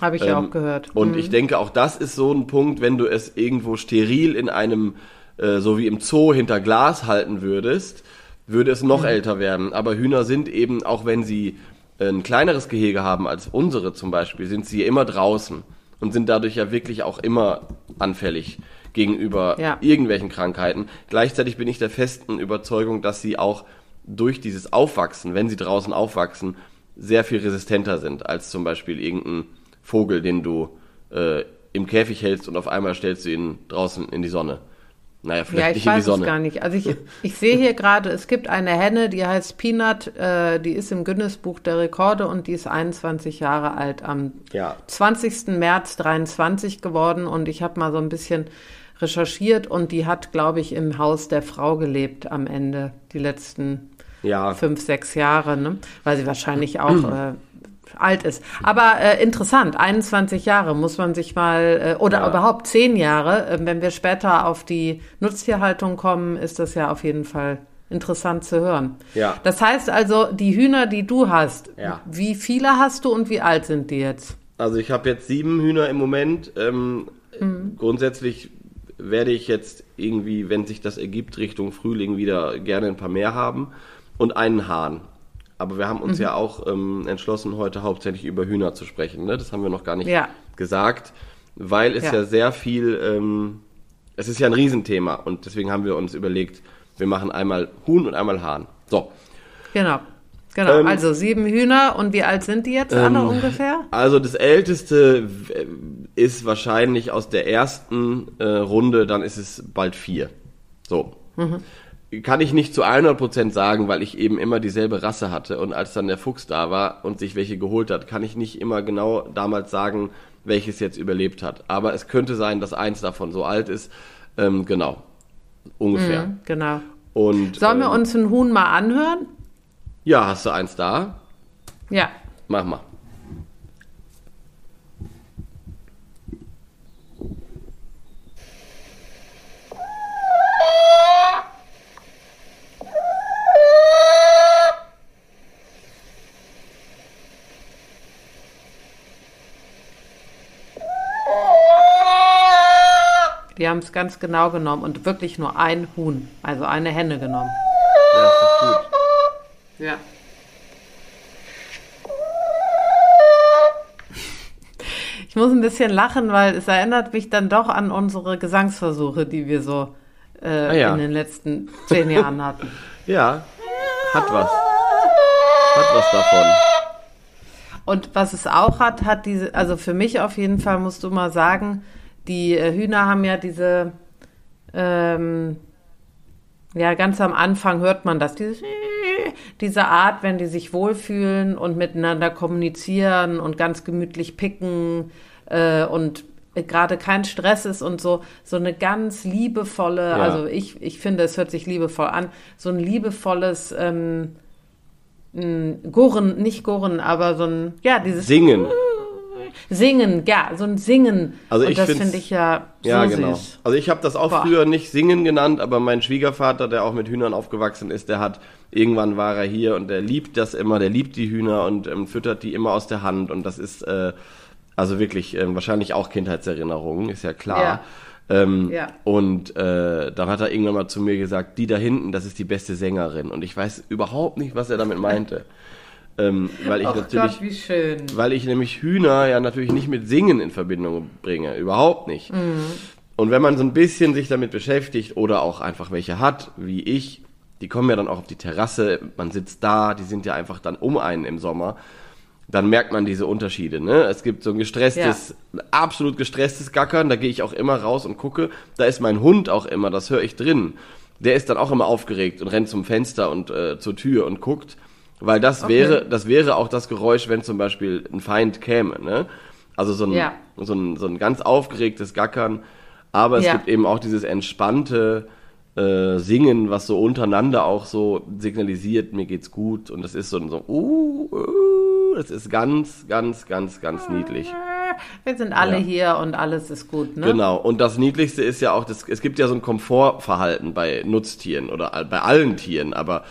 Habe ich ja Ähm, auch gehört. Und ich denke, auch das ist so ein Punkt, wenn du es irgendwo steril in einem, äh, so wie im Zoo hinter Glas halten würdest, würde es noch älter werden. Aber Hühner sind eben, auch wenn sie ein kleineres Gehege haben als unsere zum Beispiel, sind sie immer draußen und sind dadurch ja wirklich auch immer anfällig gegenüber Ja. irgendwelchen Krankheiten. Gleichzeitig bin ich der festen Überzeugung, dass sie auch durch dieses Aufwachsen, wenn sie draußen aufwachsen, sehr viel resistenter sind als zum Beispiel irgendein Vogel, den du äh, im Käfig hältst und auf einmal stellst du ihn draußen in die Sonne. Naja, vielleicht Ja, nicht ich in die weiß es Sonne. gar nicht. Also ich, ich sehe hier gerade, es gibt eine Henne, die heißt Peanut, äh, die ist im Guinness-Buch der Rekorde und die ist 21 Jahre alt, am Ja. 20. März 23 geworden und ich habe mal so ein bisschen recherchiert und die hat, glaube ich, im Haus der Frau gelebt am Ende, die letzten Ja, fünf, sechs Jahre, ne? weil sie wahrscheinlich auch äh, alt ist. Aber äh, interessant, 21 Jahre muss man sich mal, äh, oder Ja. überhaupt 10 Jahre, äh, wenn wir später auf die Nutztierhaltung kommen, ist das ja auf jeden Fall interessant zu hören. Ja. Das heißt also, die Hühner, die du hast, Ja. wie viele hast du und wie alt sind die jetzt? also ich habe jetzt sieben Hühner im Moment. Ähm, Mhm. Grundsätzlich werde ich jetzt irgendwie, wenn sich das ergibt, Richtung Frühling wieder gerne ein paar mehr haben und einen Hahn. Aber wir haben uns Mhm. ja auch ähm, entschlossen, heute hauptsächlich über Hühner zu sprechen. Ne? Das haben wir noch gar nicht Ja. gesagt, weil es ja, Ja. sehr viel, ähm, es ist ja ein Riesenthema und deswegen haben wir uns überlegt, wir machen einmal Huhn und einmal Hahn. So, Genau. Genau, Ähm, also sieben Hühner und wie alt sind die jetzt alle ungefähr? Also das älteste äh, ist wahrscheinlich aus der ersten äh, Runde, dann ist es bald vier. So. Kann ich nicht zu 100% sagen, weil ich eben immer dieselbe Rasse hatte und als dann der Fuchs da war und sich welche geholt hat, kann ich nicht immer genau damals sagen, welches jetzt überlebt hat. Aber es könnte sein, dass eins davon so alt ist. Ähm, genau. Ungefähr. Genau. Und, Sollen wir ähm, uns ein Huhn mal anhören? Ja, hast du eins da? Ja. Mach mal. Die haben es ganz genau genommen und wirklich nur ein Huhn, also eine Henne genommen. Ja, ist doch gut. Ja. Ich muss ein bisschen lachen, weil es erinnert mich dann doch an unsere Gesangsversuche, die wir so äh, Ah ja. in den letzten zehn Jahren hatten. Ja, hat was. Hat was davon. Und was es auch hat, hat diese, also für mich auf jeden Fall musst du mal sagen, die äh, Hühner haben ja diese, ähm, ja, ganz am Anfang hört man das, dieses, diese Art, wenn die sich wohlfühlen und miteinander kommunizieren und ganz gemütlich picken äh, und gerade kein Stress ist und so, so eine ganz liebevolle, Ja. also ich, ich finde, es hört sich liebevoll an, so ein liebevolles, ähm, Gurren, nicht Gurren, aber so ein, ja, dieses Singen. Singen, ja, so ein Singen. Also und ich das find's- finde ich ja so Ja, genau. süß. Also ich habe das auch Boah. früher nicht Singen genannt, aber mein Schwiegervater, der auch mit Hühnern aufgewachsen ist, der hat irgendwann war er hier und der liebt das immer, der liebt die Hühner und ähm, füttert die immer aus der Hand und das ist äh, also wirklich ähm, wahrscheinlich auch Kindheitserinnerungen, ist ja klar. Ähm, Ja. Und äh, dann hat er irgendwann mal zu mir gesagt, die da hinten, das ist die beste Sängerin. Und ich weiß überhaupt nicht, was er damit meinte. ähm, weil ich Oh natürlich, Gott, weil ich nämlich Hühner ja natürlich nicht mit Singen in Verbindung bringe, überhaupt nicht. Und wenn man so ein bisschen sich damit beschäftigt oder auch einfach welche hat, wie ich, die kommen ja dann auch auf die Terrasse, man sitzt da, die sind ja einfach dann um einen im Sommer, dann merkt man diese Unterschiede. Ne? Es gibt so ein gestresstes, absolut gestresstes Gackern, da gehe ich auch immer raus und gucke, da ist mein Hund auch immer, das höre ich drin. Der ist dann auch immer aufgeregt und rennt zum Fenster und äh, zur Tür und guckt, weil das Okay. wäre, das wäre auch das Geräusch, wenn zum Beispiel ein Feind käme. Ne? Also so ein, Ja. so, ein, so ein ganz aufgeregtes Gackern. Aber es Ja. gibt eben auch dieses entspannte äh, Singen, was so untereinander auch so signalisiert, mir geht's gut. Und das ist so, ein so uh, uh, das ist ganz, ganz, ganz, ganz niedlich. Wir sind alle Ja. hier und alles ist gut, ne? Genau. Und das Niedlichste ist ja auch, das, es gibt ja so ein Komfortverhalten bei Nutztieren oder bei allen Tieren, aber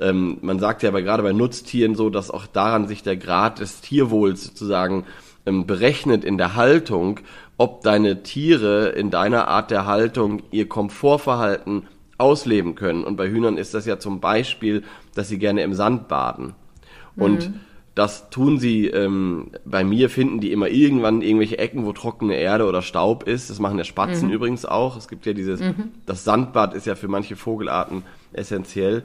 ähm, man sagt ja aber gerade bei Nutztieren so, dass auch daran sich der Grad des Tierwohls sozusagen ähm, berechnet in der Haltung, ob deine Tiere in deiner Art der Haltung ihr Komfortverhalten ausleben können. Und bei Hühnern ist das ja zum Beispiel, dass sie gerne im Sand baden. Und das tun sie, ähm, bei mir finden die immer irgendwann irgendwelche Ecken, wo trockene Erde oder Staub ist. Das machen ja Spatzen übrigens auch. Es gibt ja dieses, das Sandbad ist ja für manche Vogelarten essentiell.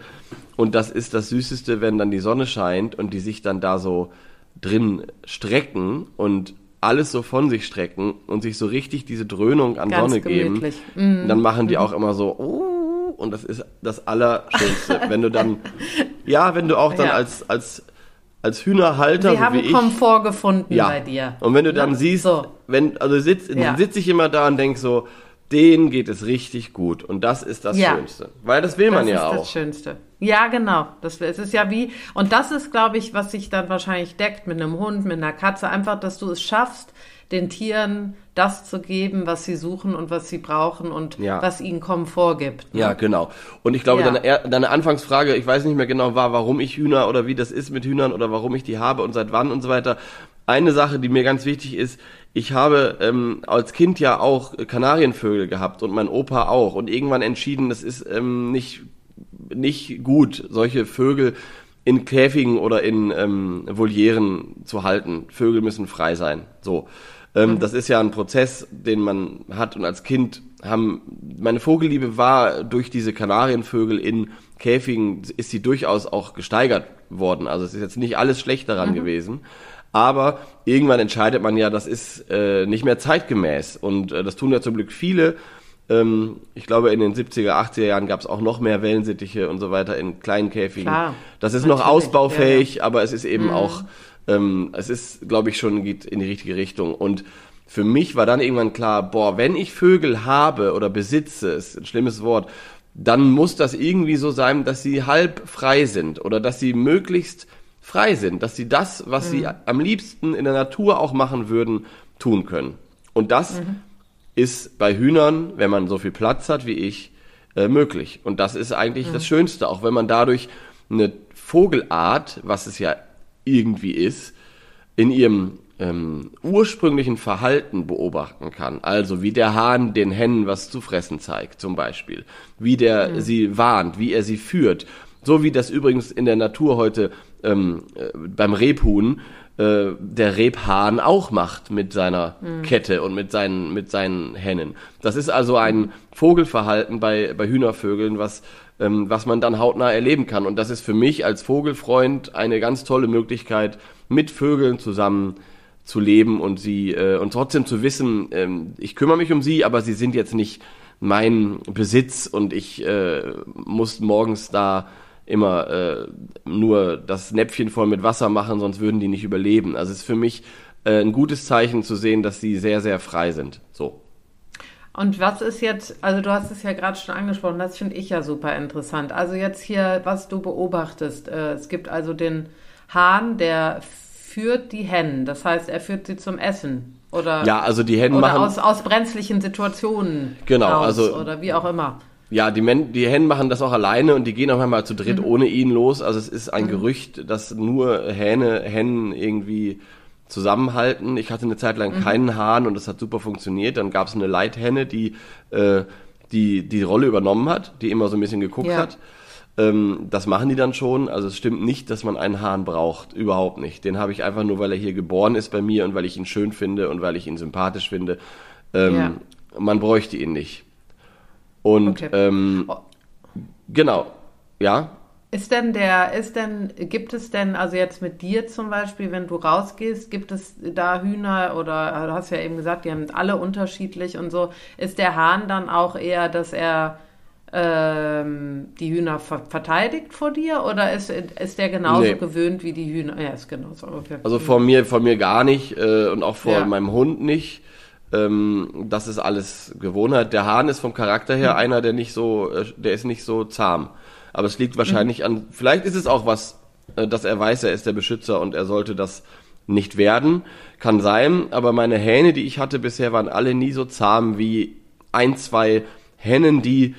Und das ist das Süßeste, wenn dann die Sonne scheint und die sich dann da so drin strecken und alles so von sich strecken und sich so richtig diese Dröhnung an Ganz Sonne geben. gemütlich. Mhm. Dann machen die auch immer so, uh, und das ist das Allerschönste. wenn du dann, ja, wenn du auch dann Ja. als, als, als Hühnerhalter, Sie so haben wie ich, Komfort gefunden ja. bei dir. Und wenn du dann Ne? siehst, So. wenn, also sitz, Ja. dann sitze ich immer da und denk so, denen geht es richtig gut. Und das ist das Ja. Schönste. Weil das will man das ja ist auch. das Schönste. Ja, genau. Das, es ist ja wie, und das ist, glaube ich, was sich dann wahrscheinlich deckt mit einem Hund, mit einer Katze, einfach, dass du es schaffst, den Tieren das zu geben, was sie suchen und was sie brauchen und Ja. was ihnen Komfort gibt. ne? Ja, genau. Und ich glaube, Ja. deine, deine Anfangsfrage, ich weiß nicht mehr genau, war, warum ich Hühner oder wie das ist mit Hühnern oder warum ich die habe und seit wann und so weiter. Eine Sache, die mir ganz wichtig ist, ich habe ähm, als Kind ja auch Kanarienvögel gehabt und mein Opa auch und irgendwann entschieden, das ist ähm, nicht, nicht gut, solche Vögel in Käfigen oder in ähm, Volieren zu halten. Vögel müssen frei sein. So. Ähm, Das ist ja ein Prozess, den man hat und als Kind haben, meine Vogelliebe war durch diese Kanarienvögel in Käfigen, ist sie durchaus auch gesteigert worden. Also es ist jetzt nicht alles schlecht daran gewesen. Aber irgendwann entscheidet man ja, das ist äh, nicht mehr zeitgemäß. Und äh, das tun ja zum Glück viele. Ähm, ich glaube, in den 70er, 80er Jahren gab es auch noch mehr Wellensittiche und so weiter in kleinen Käfigen. Klar, das ist noch ausbaufähig, aber es ist eben auch, ähm, es ist, glaube ich, schon geht in die richtige Richtung. Und für mich war dann irgendwann klar, boah, wenn ich Vögel habe oder besitze, ist ein schlimmes Wort, dann muss das irgendwie so sein, dass sie halb frei sind oder dass sie möglichst frei sind, dass sie das, was sie am liebsten in der Natur auch machen würden, tun können. Und das ist bei Hühnern, wenn man so viel Platz hat wie ich, äh, möglich. Und das ist eigentlich das Schönste, auch wenn man dadurch eine Vogelart, was es ja irgendwie ist, in ihrem ähm, ursprünglichen Verhalten beobachten kann. Also wie der Hahn den Hennen was zu fressen zeigt, zum Beispiel. Wie der sie warnt, wie er sie führt. So wie das übrigens in der Natur heute ähm, äh, beim Rebhuhn äh, der Rebhahn auch macht mit seiner Kette und mit seinen, mit seinen Hennen. Das ist also ein Vogelverhalten bei, bei Hühnervögeln, was, ähm, was man dann hautnah erleben kann. Und das ist für mich als Vogelfreund eine ganz tolle Möglichkeit, mit Vögeln zusammen zu leben und sie äh, und trotzdem zu wissen, ähm, ich kümmere mich um sie, aber sie sind jetzt nicht mein Besitz und ich äh, muss morgens da immer äh, nur das Näpfchen voll mit Wasser machen, sonst würden die nicht überleben. Also es ist für mich äh, ein gutes Zeichen zu sehen, dass sie sehr, sehr frei sind. So. Und was ist jetzt, also du hast es ja gerade schon angesprochen, das finde ich ja super interessant. Also jetzt hier, was du beobachtest, äh, es gibt also den Hahn, der führt die Hennen, das heißt, er führt sie zum Essen. Oder, Ja, also die Hennen machen. aus, aus brenzlichen Situationen Genau, raus, also- oder wie auch immer. Ja, die, Men die Hennen machen das auch alleine und die gehen auch einmal zu dritt ohne ihn los. Also es ist ein Gerücht, dass nur Hähne, Hennen irgendwie zusammenhalten. Ich hatte eine Zeit lang mhm. keinen Hahn und das hat super funktioniert. Dann gab es eine Leithenne, die, äh, die die Rolle übernommen hat, die immer so ein bisschen geguckt ja. hat. Ähm, das machen die dann schon. Also es stimmt nicht, dass man einen Hahn braucht. Überhaupt nicht. Den habe ich einfach nur, weil er hier geboren ist bei mir und weil ich ihn schön finde und weil ich ihn sympathisch finde. Ähm, ja. Man bräuchte ihn nicht. Und okay. ähm, oh. genau, ja. Ist denn der, ist denn, gibt es denn, also jetzt mit dir zum Beispiel, wenn du rausgehst, gibt es da Hühner oder du hast ja eben gesagt, die haben alle unterschiedlich und so. Ist der Hahn dann auch eher, dass er ähm, die Hühner ver verteidigt vor dir oder ist, ist der genauso nee. gewöhnt wie die Hühner? Ja, ist genauso. Okay. Also vor mir, vor mir gar nicht äh, und auch vor ja. meinem Hund nicht. Ähm, das ist alles Gewohnheit. Der Hahn ist vom Charakter her mhm. einer, der nicht so, äh, der ist nicht so zahm. Aber es liegt wahrscheinlich mhm. an, vielleicht ist es auch was, äh, dass er weiß, er ist der Beschützer und er sollte das nicht werden. Kann sein, aber meine Hähne, die ich hatte bisher, waren alle nie so zahm wie ein, zwei Hennen, die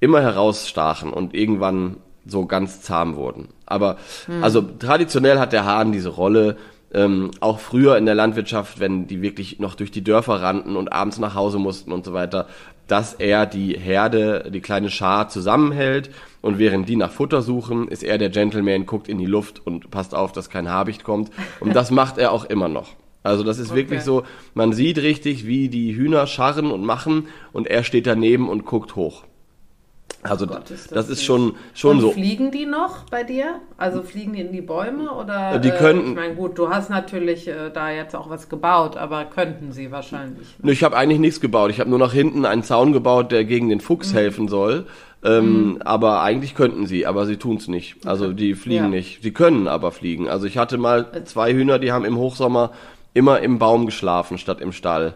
immer herausstachen und irgendwann so ganz zahm wurden. Aber mhm. also traditionell hat der Hahn diese Rolle, ähm, auch früher in der Landwirtschaft, wenn die wirklich noch durch die Dörfer rannten und abends nach Hause mussten und so weiter, dass er die Herde, die kleine Schar zusammenhält und während die nach Futter suchen, ist er der Gentleman, guckt in die Luft und passt auf, dass kein Habicht kommt. Und das macht er auch immer noch. Also das ist okay. wirklich so, man sieht richtig, wie die Hühner scharren und machen und er steht daneben und guckt hoch. Also oh Gott, ist das, das ist schon, schon und so. Fliegen die noch bei dir? Also fliegen die in die Bäume oder? Die könnten. Äh, ich meine, gut, du hast natürlich äh, da jetzt auch was gebaut, aber könnten sie wahrscheinlich. Ne? Ich habe eigentlich nichts gebaut. Ich habe nur nach hinten einen Zaun gebaut, der gegen den Fuchs mhm. helfen soll. Ähm, mhm. Aber eigentlich könnten sie, aber sie tun es nicht. Also. Also die fliegen ja. nicht. Sie können aber fliegen. Also ich hatte mal äh. zwei Hühner, die haben im Hochsommer immer im Baum geschlafen statt im Stall.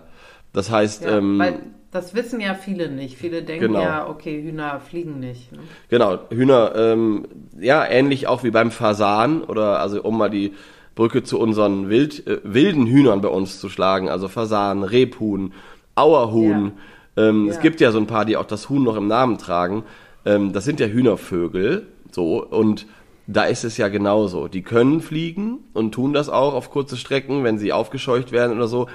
Das heißt, ja, ähm, das wissen ja viele nicht. Viele denken genau. ja, okay, Hühner fliegen nicht. Ne? Genau, Hühner, ähm, ja, ähnlich auch wie beim Fasan oder also um mal die Brücke zu unseren wild, äh, wilden Hühnern bei uns zu schlagen, also Fasan, Rebhuhn, Auerhuhn. Ja. Ähm, ja. Es gibt ja so ein paar, die auch das Huhn noch im Namen tragen. Ähm, das sind ja Hühnervögel, so und da ist es ja genauso. Die können fliegen und tun das auch auf kurze Strecken, wenn sie aufgescheucht werden oder so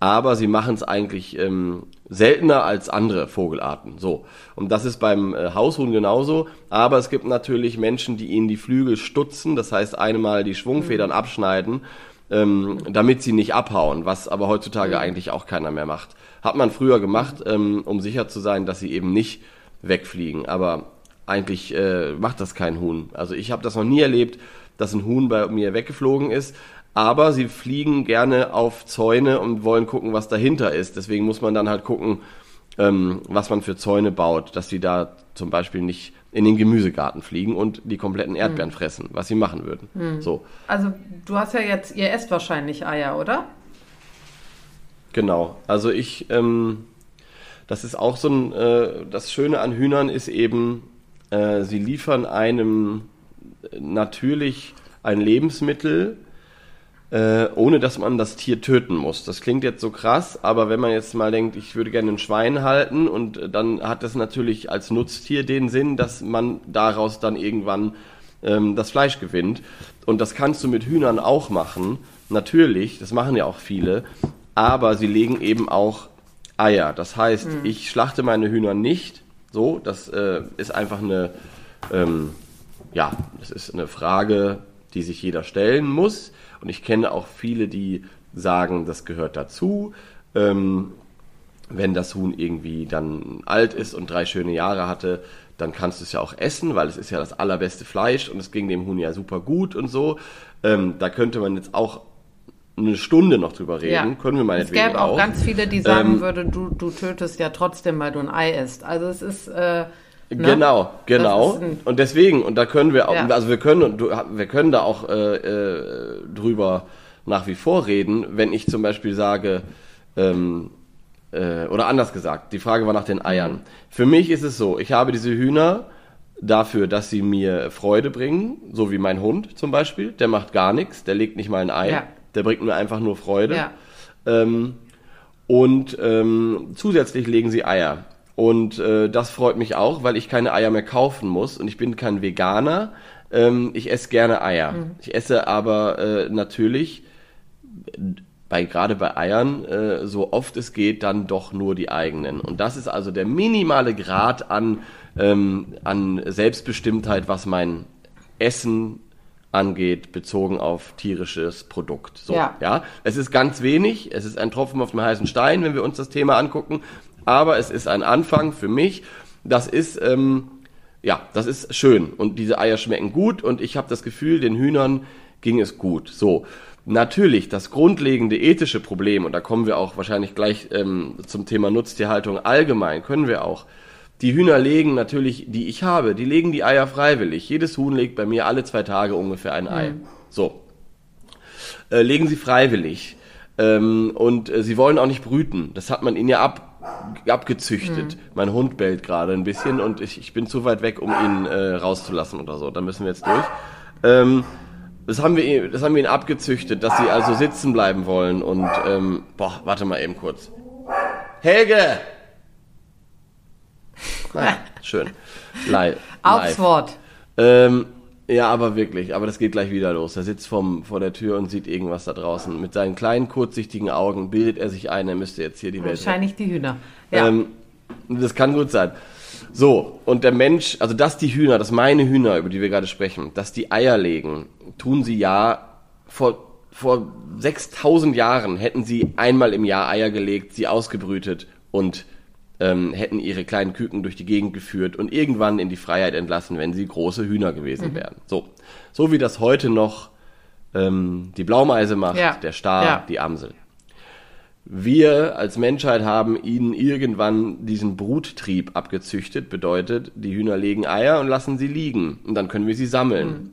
aber sie machen es eigentlich ähm, seltener als andere Vogelarten. So. Und das ist beim äh, Haushuhn genauso. Aber es gibt natürlich Menschen, die ihnen die Flügel stutzen, das heißt einmal die Schwungfedern mhm. abschneiden, ähm, damit sie nicht abhauen, was aber heutzutage mhm. eigentlich auch keiner mehr macht. Hat man früher gemacht, ähm, um sicher zu sein, dass sie eben nicht wegfliegen. Aber eigentlich äh, macht das kein Huhn. Also ich habe das noch nie erlebt, dass ein Huhn bei mir weggeflogen ist aber sie fliegen gerne auf Zäune und wollen gucken, was dahinter ist. Deswegen muss man dann halt gucken, ähm, was man für Zäune baut, dass sie da zum Beispiel nicht in den Gemüsegarten fliegen und die kompletten Erdbeeren hm. fressen, was sie machen würden. Hm. So. Also du hast ja jetzt, ihr esst wahrscheinlich Eier, oder? Genau. Also ich, ähm, das ist auch so ein, äh, das Schöne an Hühnern ist eben, äh, sie liefern einem natürlich ein Lebensmittel, äh, ohne dass man das Tier töten muss. Das klingt jetzt so krass, aber wenn man jetzt mal denkt, ich würde gerne ein Schwein halten und äh, dann hat das natürlich als Nutztier den Sinn, dass man daraus dann irgendwann ähm, das Fleisch gewinnt. Und das kannst du mit Hühnern auch machen. Natürlich, das machen ja auch viele, aber sie legen eben auch Eier. Das heißt, mhm. ich schlachte meine Hühner nicht. So, das äh, ist einfach eine, ähm, ja, das ist eine Frage, die sich jeder stellen muss. Und ich kenne auch viele, die sagen, das gehört dazu. Ähm, wenn das Huhn irgendwie dann alt ist und drei schöne Jahre hatte, dann kannst du es ja auch essen, weil es ist ja das allerbeste Fleisch und es ging dem Huhn ja super gut und so. Ähm, da könnte man jetzt auch eine Stunde noch drüber reden. Ja. Können wir auch. Es gäbe auch, auch ganz viele, die sagen ähm, würden, du, du tötest ja trotzdem, weil du ein Ei isst. Also es ist... Äh, Ne? Genau, genau. Und deswegen, und da können wir auch, ja. also wir können, wir können da auch äh, äh, drüber nach wie vor reden, wenn ich zum Beispiel sage, ähm, äh, oder anders gesagt, die Frage war nach den Eiern. Mhm. Für mich ist es so, ich habe diese Hühner dafür, dass sie mir Freude bringen, so wie mein Hund zum Beispiel, der macht gar nichts, der legt nicht mal ein Ei, ja. der bringt mir einfach nur Freude. Ja. Ähm, und ähm, zusätzlich legen sie Eier. Und äh, das freut mich auch, weil ich keine Eier mehr kaufen muss und ich bin kein Veganer. Ähm, ich esse gerne Eier. Mhm. Ich esse aber äh, natürlich bei, gerade bei Eiern, äh, so oft es geht, dann doch nur die eigenen. Und das ist also der minimale Grad an, ähm, an Selbstbestimmtheit, was mein Essen angeht, bezogen auf tierisches Produkt. So, ja. ja. Es ist ganz wenig, es ist ein Tropfen auf dem heißen Stein, wenn wir uns das Thema angucken, aber es ist ein Anfang für mich. Das ist, ähm, ja, das ist schön und diese Eier schmecken gut und ich habe das Gefühl, den Hühnern ging es gut. So, natürlich das grundlegende ethische Problem und da kommen wir auch wahrscheinlich gleich ähm, zum Thema Nutztierhaltung allgemein, können wir auch. Die Hühner legen natürlich, die ich habe, die legen die Eier freiwillig. Jedes Huhn legt bei mir alle zwei Tage ungefähr ein Ei. Mhm. So. Äh, legen sie freiwillig. Ähm, und äh, sie wollen auch nicht brüten. Das hat man ihnen ja ab, abgezüchtet. Mhm. Mein Hund bellt gerade ein bisschen und ich, ich bin zu weit weg, um ihn äh, rauszulassen oder so. Da müssen wir jetzt durch. Ähm, das haben wir, das haben wir ihnen abgezüchtet, dass sie also sitzen bleiben wollen und, ähm, boah, warte mal eben kurz. Helge! Naja, schön. Live. Aufs Wort. Ähm, ja, aber wirklich. Aber das geht gleich wieder los. Er sitzt vom, vor der Tür und sieht irgendwas da draußen. Mit seinen kleinen, kurzsichtigen Augen bildet er sich ein, er müsste jetzt hier die Welt. Wahrscheinlich die Hühner. Ja. Ähm, das kann gut sein. So, und der Mensch, also dass die Hühner, dass meine Hühner, über die wir gerade sprechen, dass die Eier legen, tun sie ja vor, vor 6000 Jahren hätten sie einmal im Jahr Eier gelegt, sie ausgebrütet und ähm, hätten ihre kleinen Küken durch die Gegend geführt und irgendwann in die Freiheit entlassen, wenn sie große Hühner gewesen mhm. wären. So, so wie das heute noch ähm, die Blaumeise macht, ja. der Star, ja. die Amsel. Wir als Menschheit haben ihnen irgendwann diesen Bruttrieb abgezüchtet, bedeutet, die Hühner legen Eier und lassen sie liegen und dann können wir sie sammeln. Mhm.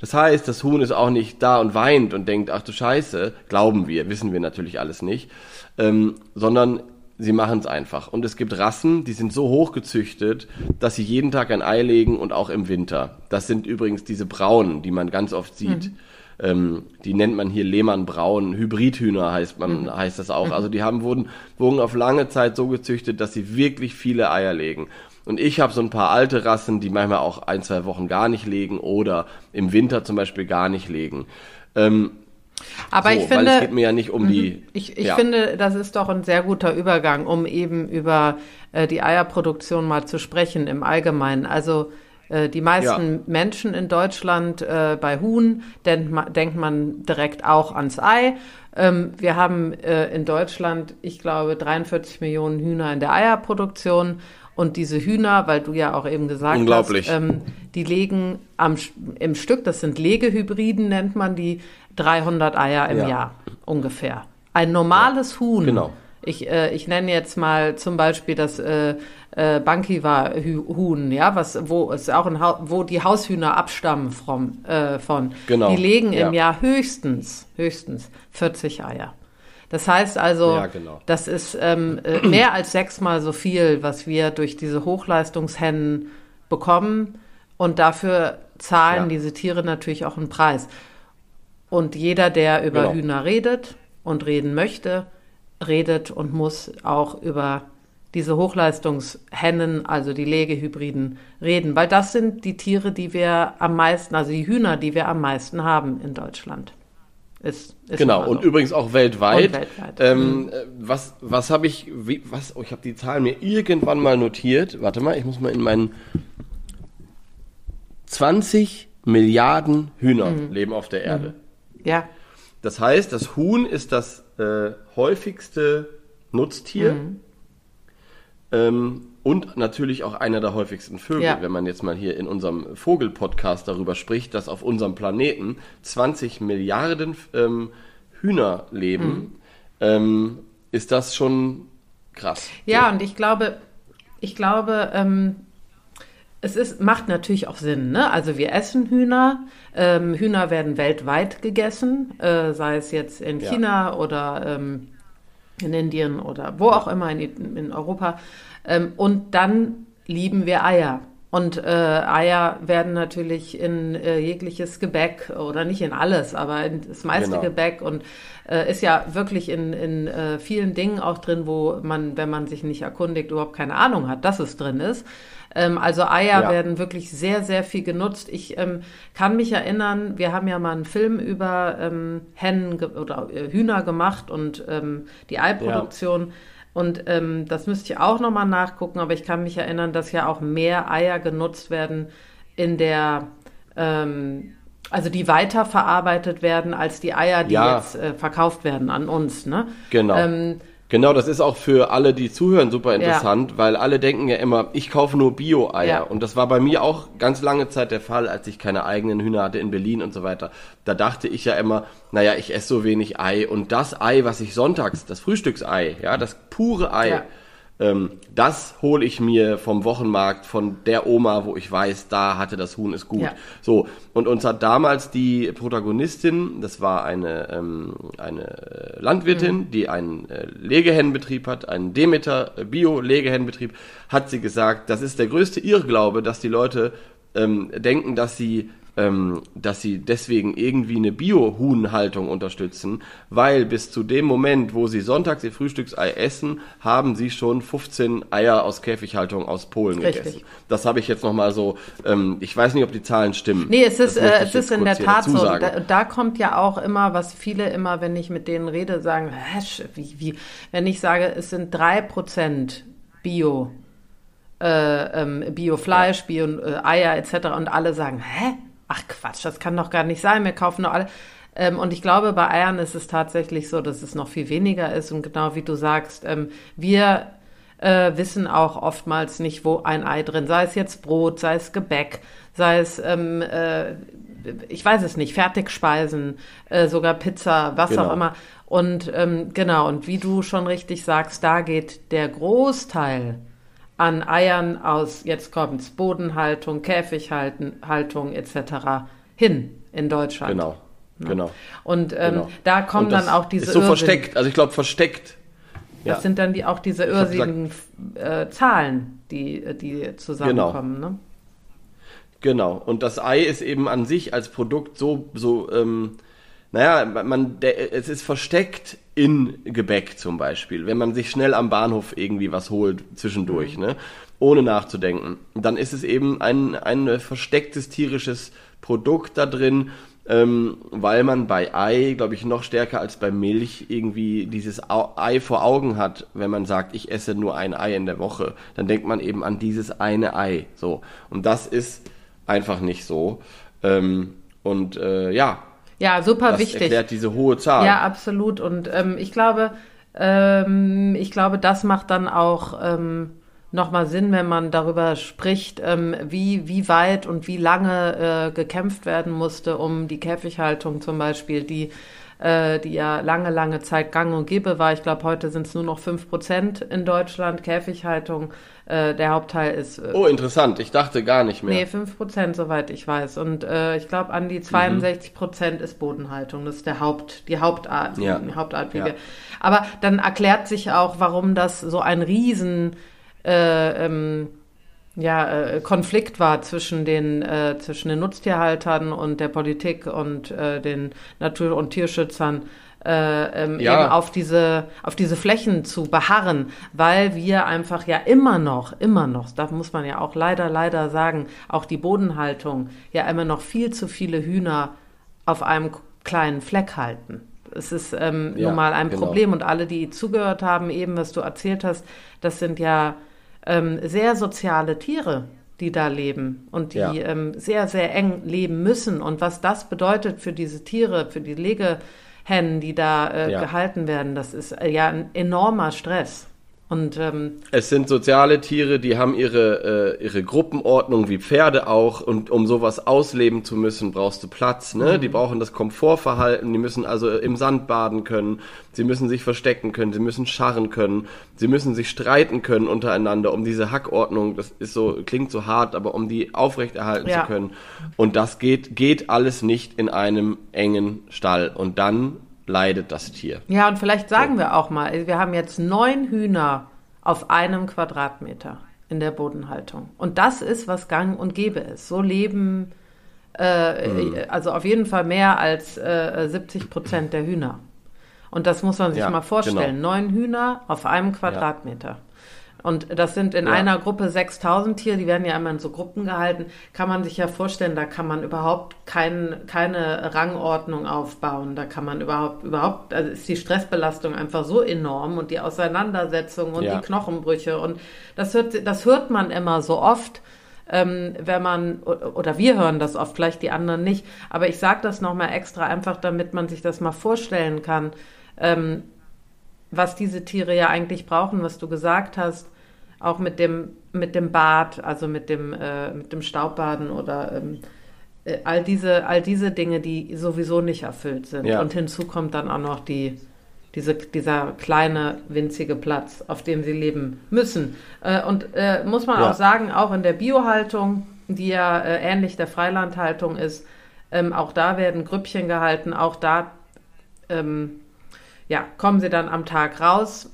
Das heißt, das Huhn ist auch nicht da und weint und denkt, ach du Scheiße, glauben wir, wissen wir natürlich alles nicht, ähm, sondern sie machen es einfach. Und es gibt Rassen, die sind so hoch gezüchtet, dass sie jeden Tag ein Ei legen und auch im Winter. Das sind übrigens diese Braunen, die man ganz oft sieht. Mhm. Ähm, die nennt man hier Lehmann-Braun, Hybridhühner heißt man, mhm. heißt das auch. Mhm. Also die haben wurden, wurden auf lange Zeit so gezüchtet, dass sie wirklich viele Eier legen. Und ich habe so ein paar alte Rassen, die manchmal auch ein, zwei Wochen gar nicht legen oder im Winter zum Beispiel gar nicht legen. Ähm, aber so, ich finde, es geht mir ja nicht um die. Mhm. Ich, ich ja. finde, das ist doch ein sehr guter Übergang, um eben über äh, die Eierproduktion mal zu sprechen im Allgemeinen. Also äh, die meisten ja. Menschen in Deutschland äh, bei Huhn denkt man, denkt man direkt auch ans Ei. Ähm, wir haben äh, in Deutschland, ich glaube, 43 Millionen Hühner in der Eierproduktion. Und diese Hühner, weil du ja auch eben gesagt hast, ähm, die legen am, im Stück, das sind Legehybriden, nennt man die, 300 Eier im ja. Jahr ungefähr. Ein normales ja, Huhn. Genau. Ich, äh, ich nenne jetzt mal zum Beispiel das äh, äh, Bankiwa-Huhn, ja, was, wo es auch ein wo die Haushühner abstammen vom, äh, von. Genau. Die legen ja. im Jahr höchstens, höchstens 40 Eier. Das heißt also, ja, genau. das ist ähm, äh, mehr als sechsmal so viel, was wir durch diese Hochleistungshennen bekommen. Und dafür zahlen ja. diese Tiere natürlich auch einen Preis. Und jeder, der über genau. Hühner redet und reden möchte, redet und muss auch über diese Hochleistungshennen, also die Legehybriden, reden, weil das sind die Tiere, die wir am meisten, also die Hühner, die wir am meisten haben in Deutschland. Ist, ist genau, und so. übrigens auch weltweit. weltweit. Ähm, mhm. Was, was habe ich, wie, was, oh, ich habe die Zahlen mir irgendwann mal notiert. Warte mal, ich muss mal in meinen 20 Milliarden Hühner mhm. leben auf der Erde. Mhm. Ja. Das heißt, das Huhn ist das äh, häufigste Nutztier mhm. ähm, und natürlich auch einer der häufigsten Vögel. Ja. Wenn man jetzt mal hier in unserem Vogel-Podcast darüber spricht, dass auf unserem Planeten 20 Milliarden ähm, Hühner leben, mhm. ähm, ist das schon krass. Ja, so. und ich glaube, ich glaube, ähm, es ist, macht natürlich auch Sinn. Ne? Also wir essen Hühner. Ähm, Hühner werden weltweit gegessen, äh, sei es jetzt in ja. China oder ähm, in Indien oder wo auch immer in, in Europa. Ähm, und dann lieben wir Eier. Und äh, Eier werden natürlich in äh, jegliches Gebäck oder nicht in alles, aber in das meiste genau. Gebäck und äh, ist ja wirklich in, in äh, vielen Dingen auch drin, wo man, wenn man sich nicht erkundigt, überhaupt keine Ahnung hat, dass es drin ist. Ähm, also Eier ja. werden wirklich sehr, sehr viel genutzt. Ich ähm, kann mich erinnern, wir haben ja mal einen Film über ähm, Hennen oder äh, Hühner gemacht und ähm, die Eiproduktion. Ja. Und ähm, das müsste ich auch nochmal nachgucken, aber ich kann mich erinnern, dass ja auch mehr Eier genutzt werden in der, ähm, also die weiterverarbeitet werden als die Eier, die ja. jetzt äh, verkauft werden an uns. Ne? Genau. Ähm, Genau, das ist auch für alle, die zuhören, super interessant, ja. weil alle denken ja immer, ich kaufe nur Bio-Eier. Ja. Und das war bei mir auch ganz lange Zeit der Fall, als ich keine eigenen Hühner hatte in Berlin und so weiter. Da dachte ich ja immer, naja, ich esse so wenig Ei. Und das Ei, was ich sonntags, das Frühstücksei, ja, das pure Ei, ja ähm, das hole ich mir vom Wochenmarkt von der Oma, wo ich weiß, da hatte das Huhn ist gut. Ja. So, und uns hat damals die Protagonistin, das war eine, ähm, eine Landwirtin, mhm. die einen äh, Legehennenbetrieb hat, einen Demeter Bio-Legehennenbetrieb, hat sie gesagt, das ist der größte Irrglaube, dass die Leute ähm, denken, dass sie ähm, dass sie deswegen irgendwie eine Bio-Huhnhaltung unterstützen, weil bis zu dem Moment, wo sie sonntags ihr Frühstücksei essen, haben sie schon 15 Eier aus Käfighaltung aus Polen Richtig. gegessen. Das habe ich jetzt nochmal so, ähm, ich weiß nicht, ob die Zahlen stimmen. Nee, es ist, äh, es ist in der Tat so. Da, da, kommt ja auch immer, was viele immer, wenn ich mit denen rede, sagen, wie, wie, wenn ich sage, es sind drei Prozent Bio, äh, ähm, Bio-Fleisch, Bio-Eier äh, etc. und alle sagen, hä? Ach Quatsch, das kann doch gar nicht sein, wir kaufen nur alle. Ähm, und ich glaube, bei Eiern ist es tatsächlich so, dass es noch viel weniger ist. Und genau wie du sagst, ähm, wir äh, wissen auch oftmals nicht, wo ein Ei drin, sei es jetzt Brot, sei es Gebäck, sei es, ähm, äh, ich weiß es nicht, Fertigspeisen, äh, sogar Pizza, was genau. auch immer. Und ähm, genau, und wie du schon richtig sagst, da geht der Großteil an Eiern aus, jetzt kommt's, Bodenhaltung, Käfighaltung etc. hin in Deutschland. Genau, ja. genau. Und ähm, genau. da kommen dann auch diese. Ist so Irrsinn. versteckt, also ich glaube versteckt. Das ja. sind dann die, auch diese irrsinnigen äh, Zahlen, die, die zusammenkommen. Genau. Ne? genau. Und das Ei ist eben an sich als Produkt so, so ähm, naja, man, der, es ist versteckt in Gebäck zum Beispiel. Wenn man sich schnell am Bahnhof irgendwie was holt zwischendurch, mhm. ne, ohne nachzudenken, dann ist es eben ein, ein verstecktes tierisches Produkt da drin, ähm, weil man bei Ei, glaube ich, noch stärker als bei Milch irgendwie dieses Ei vor Augen hat, wenn man sagt, ich esse nur ein Ei in der Woche, dann denkt man eben an dieses eine Ei. So. Und das ist einfach nicht so. Ähm, und äh, ja, ja, super das wichtig. erklärt diese hohe Zahl. Ja, absolut. Und ähm, ich glaube, ähm, ich glaube, das macht dann auch ähm, nochmal Sinn, wenn man darüber spricht, ähm, wie, wie weit und wie lange äh, gekämpft werden musste, um die Käfighaltung zum Beispiel, die äh, die ja lange, lange Zeit gang und gäbe war. Ich glaube, heute sind es nur noch fünf Prozent in Deutschland, Käfighaltung. Äh, der Hauptteil ist. Äh, oh, interessant. Ich dachte gar nicht mehr. Nee, 5 Prozent, soweit ich weiß. Und äh, ich glaube, an die 62 Prozent mhm. ist Bodenhaltung. Das ist der Haupt, die Hauptart, ja. die Hauptart, wie ja. wir. Aber dann erklärt sich auch, warum das so ein Riesen äh, ähm, ja, äh, Konflikt war zwischen den, äh, zwischen den Nutztierhaltern und der Politik und äh, den Natur- und Tierschützern äh, ähm, ja. eben auf diese, auf diese Flächen zu beharren, weil wir einfach ja immer noch, immer noch, da muss man ja auch leider, leider sagen, auch die Bodenhaltung ja immer noch viel zu viele Hühner auf einem kleinen Fleck halten. Es ist ähm, ja, nun mal ein genau. Problem und alle, die zugehört haben, eben was du erzählt hast, das sind ja ähm, sehr soziale Tiere, die da leben und die ja. ähm, sehr, sehr eng leben müssen. Und was das bedeutet für diese Tiere, für die Lege, Hennen, die da äh, ja. gehalten werden. Das ist äh, ja ein enormer Stress. Und, ähm, es sind soziale Tiere, die haben ihre, äh, ihre Gruppenordnung wie Pferde auch und um sowas ausleben zu müssen, brauchst du Platz. Ne? Mhm. Die brauchen das Komfortverhalten, die müssen also im Sand baden können, sie müssen sich verstecken können, sie müssen scharren können, sie müssen sich streiten können untereinander, um diese Hackordnung, das ist so, klingt so hart, aber um die aufrechterhalten ja. zu können. Und das geht, geht alles nicht in einem engen Stall. Und dann leidet das Tier. Ja, und vielleicht sagen so. wir auch mal, wir haben jetzt neun Hühner auf einem Quadratmeter. in der Bodenhaltung. Und das ist, was gang und gäbe ist. So leben äh, mhm. also auf jeden Fall mehr als äh, 70 Prozent der Hühner. Und das muss man sich ja, mal vorstellen. Genau. Neun Hühner auf einem Quadratmeter. Ja. Und das sind in ja. einer Gruppe 6000 Tiere, die werden ja immer in so Gruppen gehalten. Kann man sich ja vorstellen, da kann man überhaupt kein, keine Rangordnung aufbauen. Da kann man überhaupt, überhaupt, also ist die Stressbelastung einfach so enorm und die Auseinandersetzung und ja. die Knochenbrüche. Und das hört, das hört man immer so oft. Ähm, wenn man, oder wir hören das oft, vielleicht die anderen nicht, aber ich sage das nochmal extra einfach, damit man sich das mal vorstellen kann, ähm, was diese Tiere ja eigentlich brauchen, was du gesagt hast auch mit dem, mit dem Bad, also mit dem, äh, mit dem Staubbaden oder ähm, äh, all, diese, all diese Dinge, die sowieso nicht erfüllt sind. Ja. Und hinzu kommt dann auch noch die, diese, dieser kleine, winzige Platz, auf dem sie leben müssen. Äh, und äh, muss man ja. auch sagen, auch in der Biohaltung, die ja äh, ähnlich der Freilandhaltung ist, ähm, auch da werden Grüppchen gehalten, auch da ähm, ja, kommen sie dann am Tag raus,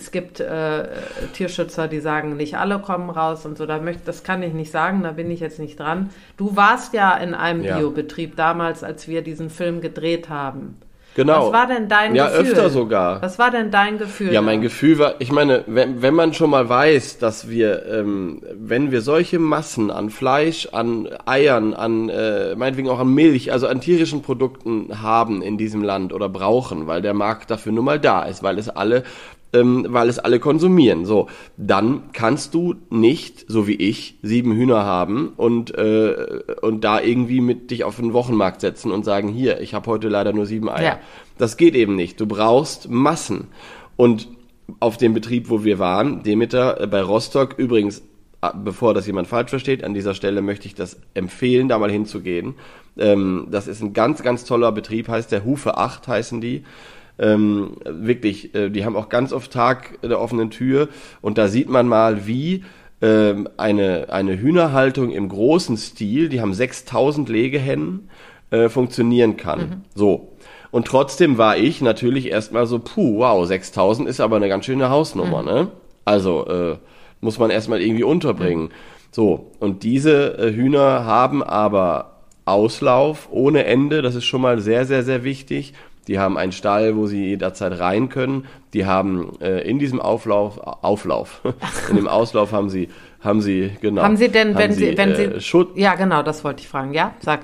es gibt äh, Tierschützer, die sagen, nicht alle kommen raus und so. Da möchte, das kann ich nicht sagen, da bin ich jetzt nicht dran. Du warst ja in einem ja. Biobetrieb damals, als wir diesen Film gedreht haben. Genau. Was war denn dein ja, Gefühl? Ja, öfter sogar. Was war denn dein Gefühl? Ja, mein Gefühl war, ich meine, wenn, wenn man schon mal weiß, dass wir, ähm, wenn wir solche Massen an Fleisch, an Eiern, an, äh, meinetwegen auch an Milch, also an tierischen Produkten haben in diesem Land oder brauchen, weil der Markt dafür nun mal da ist, weil es alle ähm, weil es alle konsumieren. So, dann kannst du nicht, so wie ich, sieben Hühner haben und, äh, und da irgendwie mit dich auf den Wochenmarkt setzen und sagen, hier, ich habe heute leider nur sieben Eier. Ja. Das geht eben nicht. Du brauchst Massen. Und auf dem Betrieb, wo wir waren, Demeter äh, bei Rostock, übrigens, äh, bevor das jemand falsch versteht, an dieser Stelle möchte ich das empfehlen, da mal hinzugehen. Ähm, das ist ein ganz, ganz toller Betrieb, heißt der Hufe 8 heißen die. Ähm, wirklich, äh, die haben auch ganz oft Tag der offenen Tür und da sieht man mal, wie ähm, eine, eine Hühnerhaltung im großen Stil, die haben 6000 Legehennen, äh, funktionieren kann. Mhm. So. Und trotzdem war ich natürlich erstmal so, puh, wow, 6000 ist aber eine ganz schöne Hausnummer, mhm. ne? Also, äh, muss man erstmal irgendwie unterbringen. Mhm. So, und diese äh, Hühner haben aber Auslauf ohne Ende, das ist schon mal sehr, sehr, sehr wichtig. Die haben einen Stall, wo sie jederzeit rein können. Die haben äh, in diesem Auflauf, Auflauf, in dem Auslauf haben sie, haben sie, genau. Haben sie denn, wenn sie, wenn äh, sie, Schutz? Ja, genau, das wollte ich fragen. Ja, sag.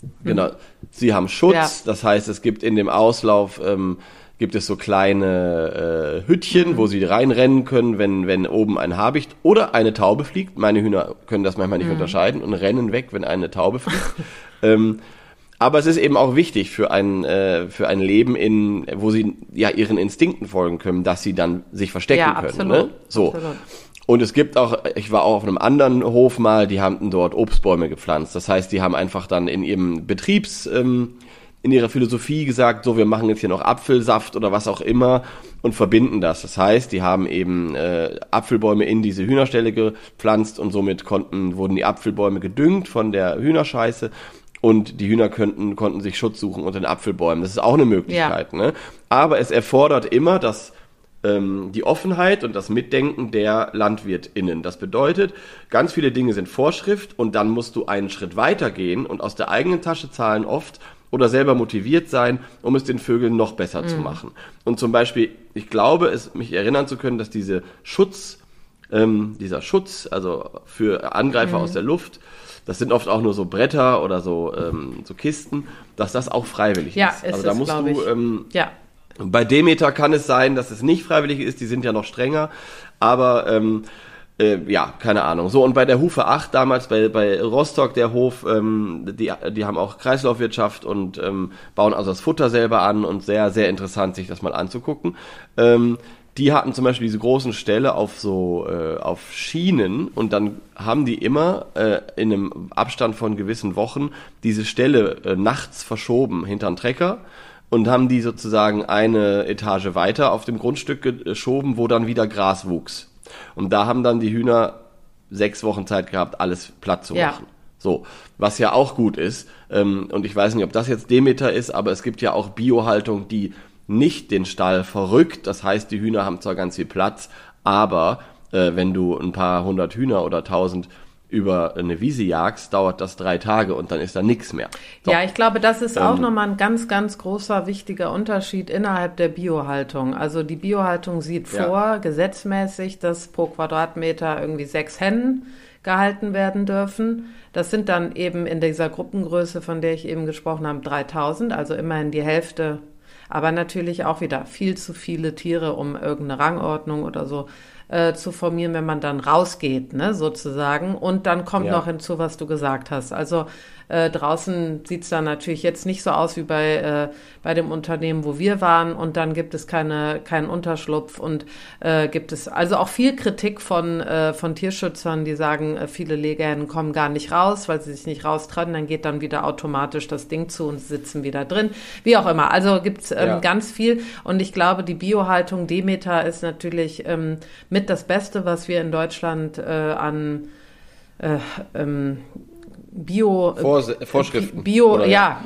Hm. Genau. Sie haben Schutz, ja. das heißt, es gibt in dem Auslauf, ähm, gibt es so kleine äh, Hüttchen, mhm. wo sie reinrennen können, wenn, wenn oben ein Habicht oder eine Taube fliegt. Meine Hühner können das manchmal nicht mhm. unterscheiden und rennen weg, wenn eine Taube fliegt. ähm, aber es ist eben auch wichtig für ein, äh, für ein Leben, in, wo sie ja ihren Instinkten folgen können, dass sie dann sich verstecken ja, können. Absolut, ne? So. Absolut. Und es gibt auch, ich war auch auf einem anderen Hof mal, die haben dort Obstbäume gepflanzt. Das heißt, die haben einfach dann in ihrem Betriebs, ähm, in ihrer Philosophie gesagt, so, wir machen jetzt hier noch Apfelsaft oder was auch immer und verbinden das. Das heißt, die haben eben äh, Apfelbäume in diese Hühnerstelle gepflanzt und somit konnten, wurden die Apfelbäume gedüngt von der Hühnerscheiße und die Hühner könnten, konnten sich Schutz suchen unter den Apfelbäumen. Das ist auch eine Möglichkeit. Ja. Ne? Aber es erfordert immer dass ähm, die Offenheit und das Mitdenken der LandwirtInnen. Das bedeutet, ganz viele Dinge sind Vorschrift und dann musst du einen Schritt weiter gehen und aus der eigenen Tasche zahlen oft oder selber motiviert sein, um es den Vögeln noch besser mhm. zu machen. Und zum Beispiel, ich glaube, es mich erinnern zu können, dass diese Schutz, ähm, dieser Schutz, also für Angreifer mhm. aus der Luft, das sind oft auch nur so Bretter oder so, ähm, so Kisten, dass das auch freiwillig ja, ist. Also da musst du, ähm, ja. bei Demeter kann es sein, dass es nicht freiwillig ist, die sind ja noch strenger, aber ähm, äh, ja, keine Ahnung. So, und bei der Hufe 8 damals, bei, bei Rostock, der Hof, ähm, die, die haben auch Kreislaufwirtschaft und ähm, bauen also das Futter selber an und sehr, sehr interessant, sich das mal anzugucken. Ähm, die hatten zum Beispiel diese großen Ställe auf so äh, auf Schienen und dann haben die immer äh, in einem Abstand von gewissen Wochen diese Ställe äh, nachts verschoben hinter den Trecker und haben die sozusagen eine Etage weiter auf dem Grundstück geschoben, wo dann wieder Gras wuchs. Und da haben dann die Hühner sechs Wochen Zeit gehabt, alles platt zu machen. Ja. So, was ja auch gut ist. Ähm, und ich weiß nicht, ob das jetzt Demeter ist, aber es gibt ja auch Biohaltung, die nicht den Stall verrückt. Das heißt, die Hühner haben zwar ganz viel Platz, aber äh, wenn du ein paar hundert Hühner oder tausend über eine Wiese jagst, dauert das drei Tage und dann ist da nichts mehr. So. Ja, ich glaube, das ist auch ähm, nochmal ein ganz, ganz großer, wichtiger Unterschied innerhalb der Biohaltung. Also die Biohaltung sieht ja. vor, gesetzmäßig, dass pro Quadratmeter irgendwie sechs Hennen gehalten werden dürfen. Das sind dann eben in dieser Gruppengröße, von der ich eben gesprochen habe, 3000, also immerhin die Hälfte. Aber natürlich auch wieder viel zu viele Tiere, um irgendeine Rangordnung oder so äh, zu formieren, wenn man dann rausgeht, ne, sozusagen. Und dann kommt ja. noch hinzu, was du gesagt hast. Also äh, draußen sieht's dann natürlich jetzt nicht so aus wie bei, äh, bei dem Unternehmen, wo wir waren. Und dann gibt es keine, keinen Unterschlupf und äh, gibt es also auch viel Kritik von, äh, von Tierschützern, die sagen, äh, viele Legehennen kommen gar nicht raus, weil sie sich nicht raustrauen. Dann geht dann wieder automatisch das Ding zu und sitzen wieder drin. Wie auch immer. Also gibt's ähm, ja. ganz viel. Und ich glaube, die Biohaltung Demeter ist natürlich ähm, mit das Beste, was wir in Deutschland äh, an äh, ähm, Bio äh, Vorschriften Bio oder? ja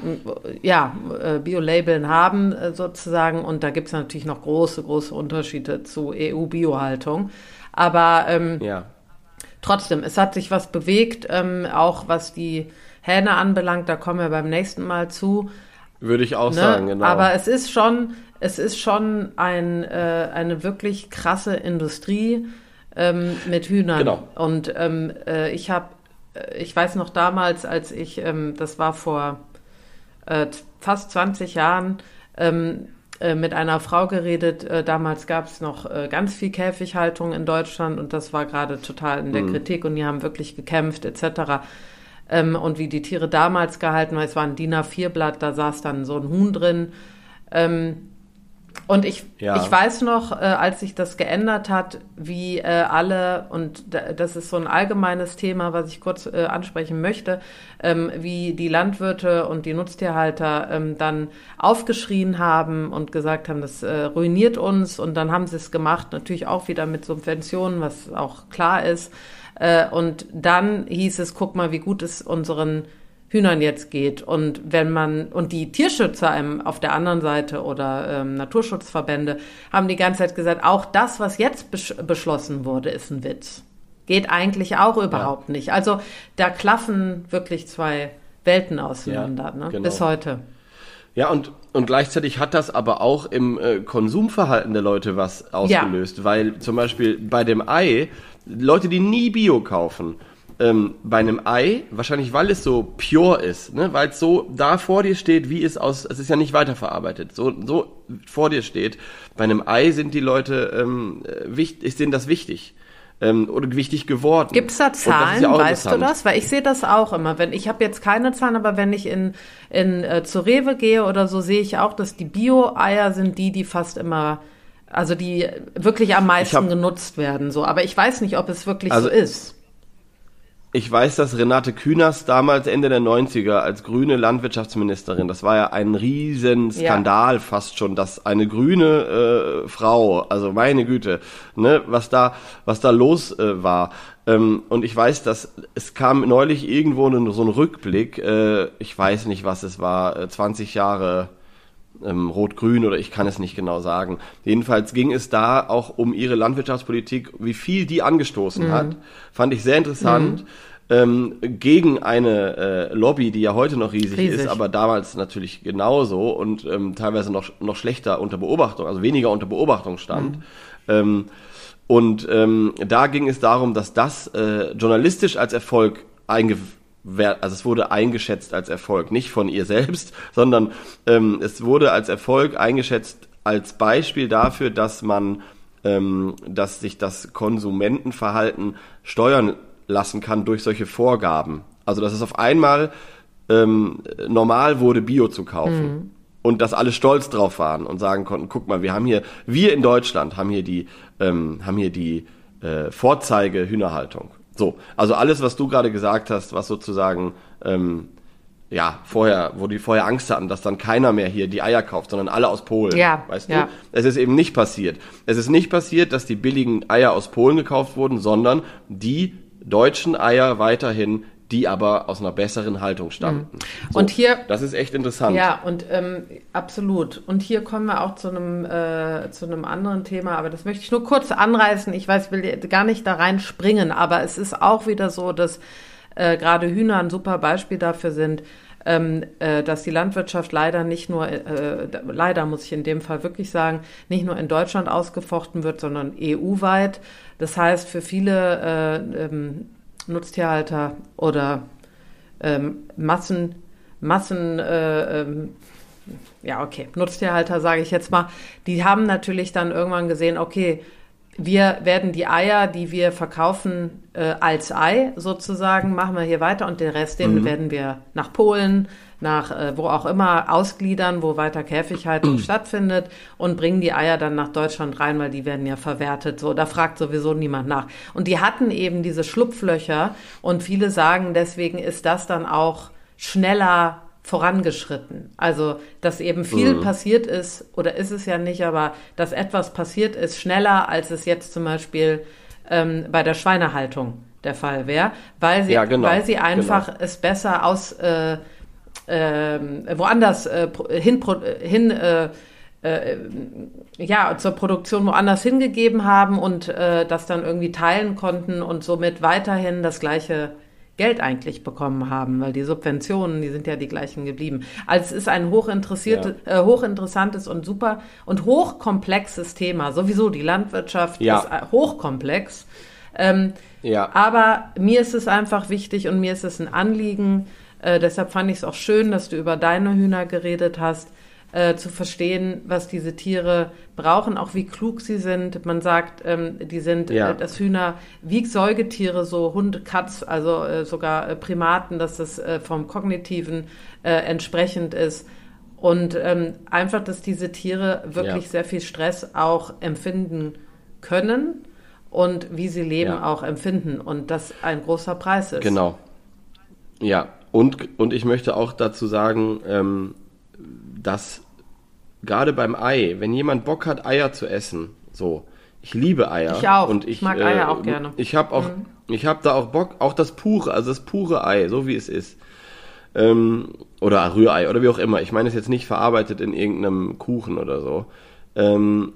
ja äh, Bio-Labeln haben äh, sozusagen und da gibt es natürlich noch große große Unterschiede zu EU-Biohaltung, aber ähm, ja. trotzdem es hat sich was bewegt, ähm, auch was die Hähne anbelangt. Da kommen wir beim nächsten Mal zu. Würde ich auch ne? sagen, genau. Aber es ist schon es ist schon ein, äh, eine wirklich krasse Industrie ähm, mit Hühnern. Genau. Und ähm, äh, ich habe ich weiß noch damals, als ich, ähm, das war vor äh, fast 20 Jahren, ähm, äh, mit einer Frau geredet. Äh, damals gab es noch äh, ganz viel Käfighaltung in Deutschland und das war gerade total in der mhm. Kritik und die haben wirklich gekämpft etc. Ähm, und wie die Tiere damals gehalten waren, es war ein DIN A4-Blatt, da saß dann so ein Huhn drin. Ähm, und ich, ja. ich weiß noch, äh, als sich das geändert hat, wie äh, alle, und das ist so ein allgemeines Thema, was ich kurz äh, ansprechen möchte, ähm, wie die Landwirte und die Nutztierhalter ähm, dann aufgeschrien haben und gesagt haben, das äh, ruiniert uns. Und dann haben sie es gemacht, natürlich auch wieder mit Subventionen, was auch klar ist. Äh, und dann hieß es, guck mal, wie gut es unseren Hühnern jetzt geht. Und wenn man, und die Tierschützer auf der anderen Seite oder ähm, Naturschutzverbände haben die ganze Zeit gesagt, auch das, was jetzt besch beschlossen wurde, ist ein Witz. Geht eigentlich auch überhaupt ja. nicht. Also da klaffen wirklich zwei Welten auseinander, ja, ne? genau. bis heute. Ja, und, und gleichzeitig hat das aber auch im äh, Konsumverhalten der Leute was ausgelöst, ja. weil zum Beispiel bei dem Ei, Leute, die nie Bio kaufen, ähm, bei einem Ei, wahrscheinlich weil es so pure ist, ne? weil es so da vor dir steht, wie es aus, es ist ja nicht weiterverarbeitet, so, so vor dir steht. Bei einem Ei sind die Leute, ähm, wichtig, ist denen das wichtig ähm, oder wichtig geworden. Gibt es da Zahlen, ja weißt du das? Weil ich sehe das auch immer. Wenn ich habe jetzt keine Zahlen, aber wenn ich in, in äh, zu Rewe gehe oder so, sehe ich auch, dass die Bio-Eier sind die, die fast immer also die wirklich am meisten hab, genutzt werden. So, aber ich weiß nicht, ob es wirklich also, so ist ich weiß, dass Renate Künast damals Ende der 90er als grüne Landwirtschaftsministerin, das war ja ein Riesenskandal ja. fast schon, dass eine grüne äh, Frau, also meine Güte, ne, was da, was da los äh, war. Ähm, und ich weiß, dass es kam neulich irgendwo so ein Rückblick, äh, ich weiß nicht, was es war, 20 äh, Jahre ähm, Rot-Grün oder ich kann es nicht genau sagen. Jedenfalls ging es da auch um ihre Landwirtschaftspolitik, wie viel die angestoßen mhm. hat. Fand ich sehr interessant. Mhm. Ähm, gegen eine äh, Lobby, die ja heute noch riesig, riesig. ist, aber damals natürlich genauso und ähm, teilweise noch, noch schlechter unter Beobachtung, also weniger unter Beobachtung stand. Mhm. Ähm, und ähm, da ging es darum, dass das äh, journalistisch als Erfolg eingeführt also es wurde eingeschätzt als Erfolg, nicht von ihr selbst, sondern ähm, es wurde als Erfolg eingeschätzt als Beispiel dafür, dass man, ähm, dass sich das Konsumentenverhalten steuern lassen kann durch solche Vorgaben. Also dass es auf einmal ähm, normal wurde, Bio zu kaufen. Mhm. Und dass alle stolz drauf waren und sagen konnten, guck mal, wir haben hier, wir in Deutschland haben hier die, ähm, haben hier die äh, Vorzeige Hühnerhaltung. So, also alles, was du gerade gesagt hast, was sozusagen ähm, ja vorher, wo die vorher Angst hatten, dass dann keiner mehr hier die Eier kauft, sondern alle aus Polen. Ja, weißt ja. du? Es ist eben nicht passiert. Es ist nicht passiert, dass die billigen Eier aus Polen gekauft wurden, sondern die deutschen Eier weiterhin die aber aus einer besseren Haltung stammten. Mhm. So, und hier, das ist echt interessant. Ja, und ähm, absolut. Und hier kommen wir auch zu einem äh, zu einem anderen Thema, aber das möchte ich nur kurz anreißen. Ich weiß, ich will gar nicht da rein springen, aber es ist auch wieder so, dass äh, gerade Hühner ein super Beispiel dafür sind, ähm, äh, dass die Landwirtschaft leider nicht nur, äh, leider muss ich in dem Fall wirklich sagen, nicht nur in Deutschland ausgefochten wird, sondern EU-weit. Das heißt, für viele äh, ähm, Nutztierhalter oder ähm, Massen, Massen, äh, ähm, ja, okay, Nutztierhalter sage ich jetzt mal, die haben natürlich dann irgendwann gesehen, okay, wir werden die Eier, die wir verkaufen, äh, als Ei sozusagen, machen wir hier weiter und den Rest, den mhm. werden wir nach Polen, nach äh, wo auch immer ausgliedern, wo weiter Käfighaltung stattfindet und bringen die Eier dann nach Deutschland rein, weil die werden ja verwertet. So, da fragt sowieso niemand nach. Und die hatten eben diese Schlupflöcher und viele sagen, deswegen ist das dann auch schneller vorangeschritten. Also, dass eben viel mhm. passiert ist, oder ist es ja nicht, aber dass etwas passiert ist, schneller, als es jetzt zum Beispiel ähm, bei der Schweinehaltung der Fall wäre, weil sie, ja, genau, weil sie einfach genau. es besser aus äh, äh, woanders äh, hin, hin äh, äh, ja, zur Produktion woanders hingegeben haben und äh, das dann irgendwie teilen konnten und somit weiterhin das gleiche Geld eigentlich bekommen haben, weil die Subventionen, die sind ja die gleichen geblieben. Also es ist ein hochinteressiertes, ja. äh, hochinteressantes und super und hochkomplexes Thema. Sowieso die Landwirtschaft ja. ist äh, hochkomplex. Ähm, ja. Aber mir ist es einfach wichtig und mir ist es ein Anliegen. Äh, deshalb fand ich es auch schön, dass du über deine Hühner geredet hast äh, zu verstehen, was diese Tiere brauchen, auch wie klug sie sind. Man sagt, ähm, die sind ja. äh, das Hühner wie Säugetiere, so Hund, Katz, also äh, sogar äh, Primaten, dass das äh, vom kognitiven äh, entsprechend ist. Und ähm, einfach, dass diese Tiere wirklich ja. sehr viel Stress auch empfinden können und wie sie leben ja. auch empfinden und das ein großer Preis ist. Genau. Ja, und, und ich möchte auch dazu sagen, ähm, dass gerade beim Ei, wenn jemand Bock hat, Eier zu essen, so, ich liebe Eier. Ich auch. Und ich, ich mag äh, Eier auch gerne. Ich habe auch, mhm. ich habe da auch Bock, auch das pure, also das pure Ei, so wie es ist. Ähm, oder Rührei oder wie auch immer. Ich meine es jetzt nicht verarbeitet in irgendeinem Kuchen oder so. Ähm,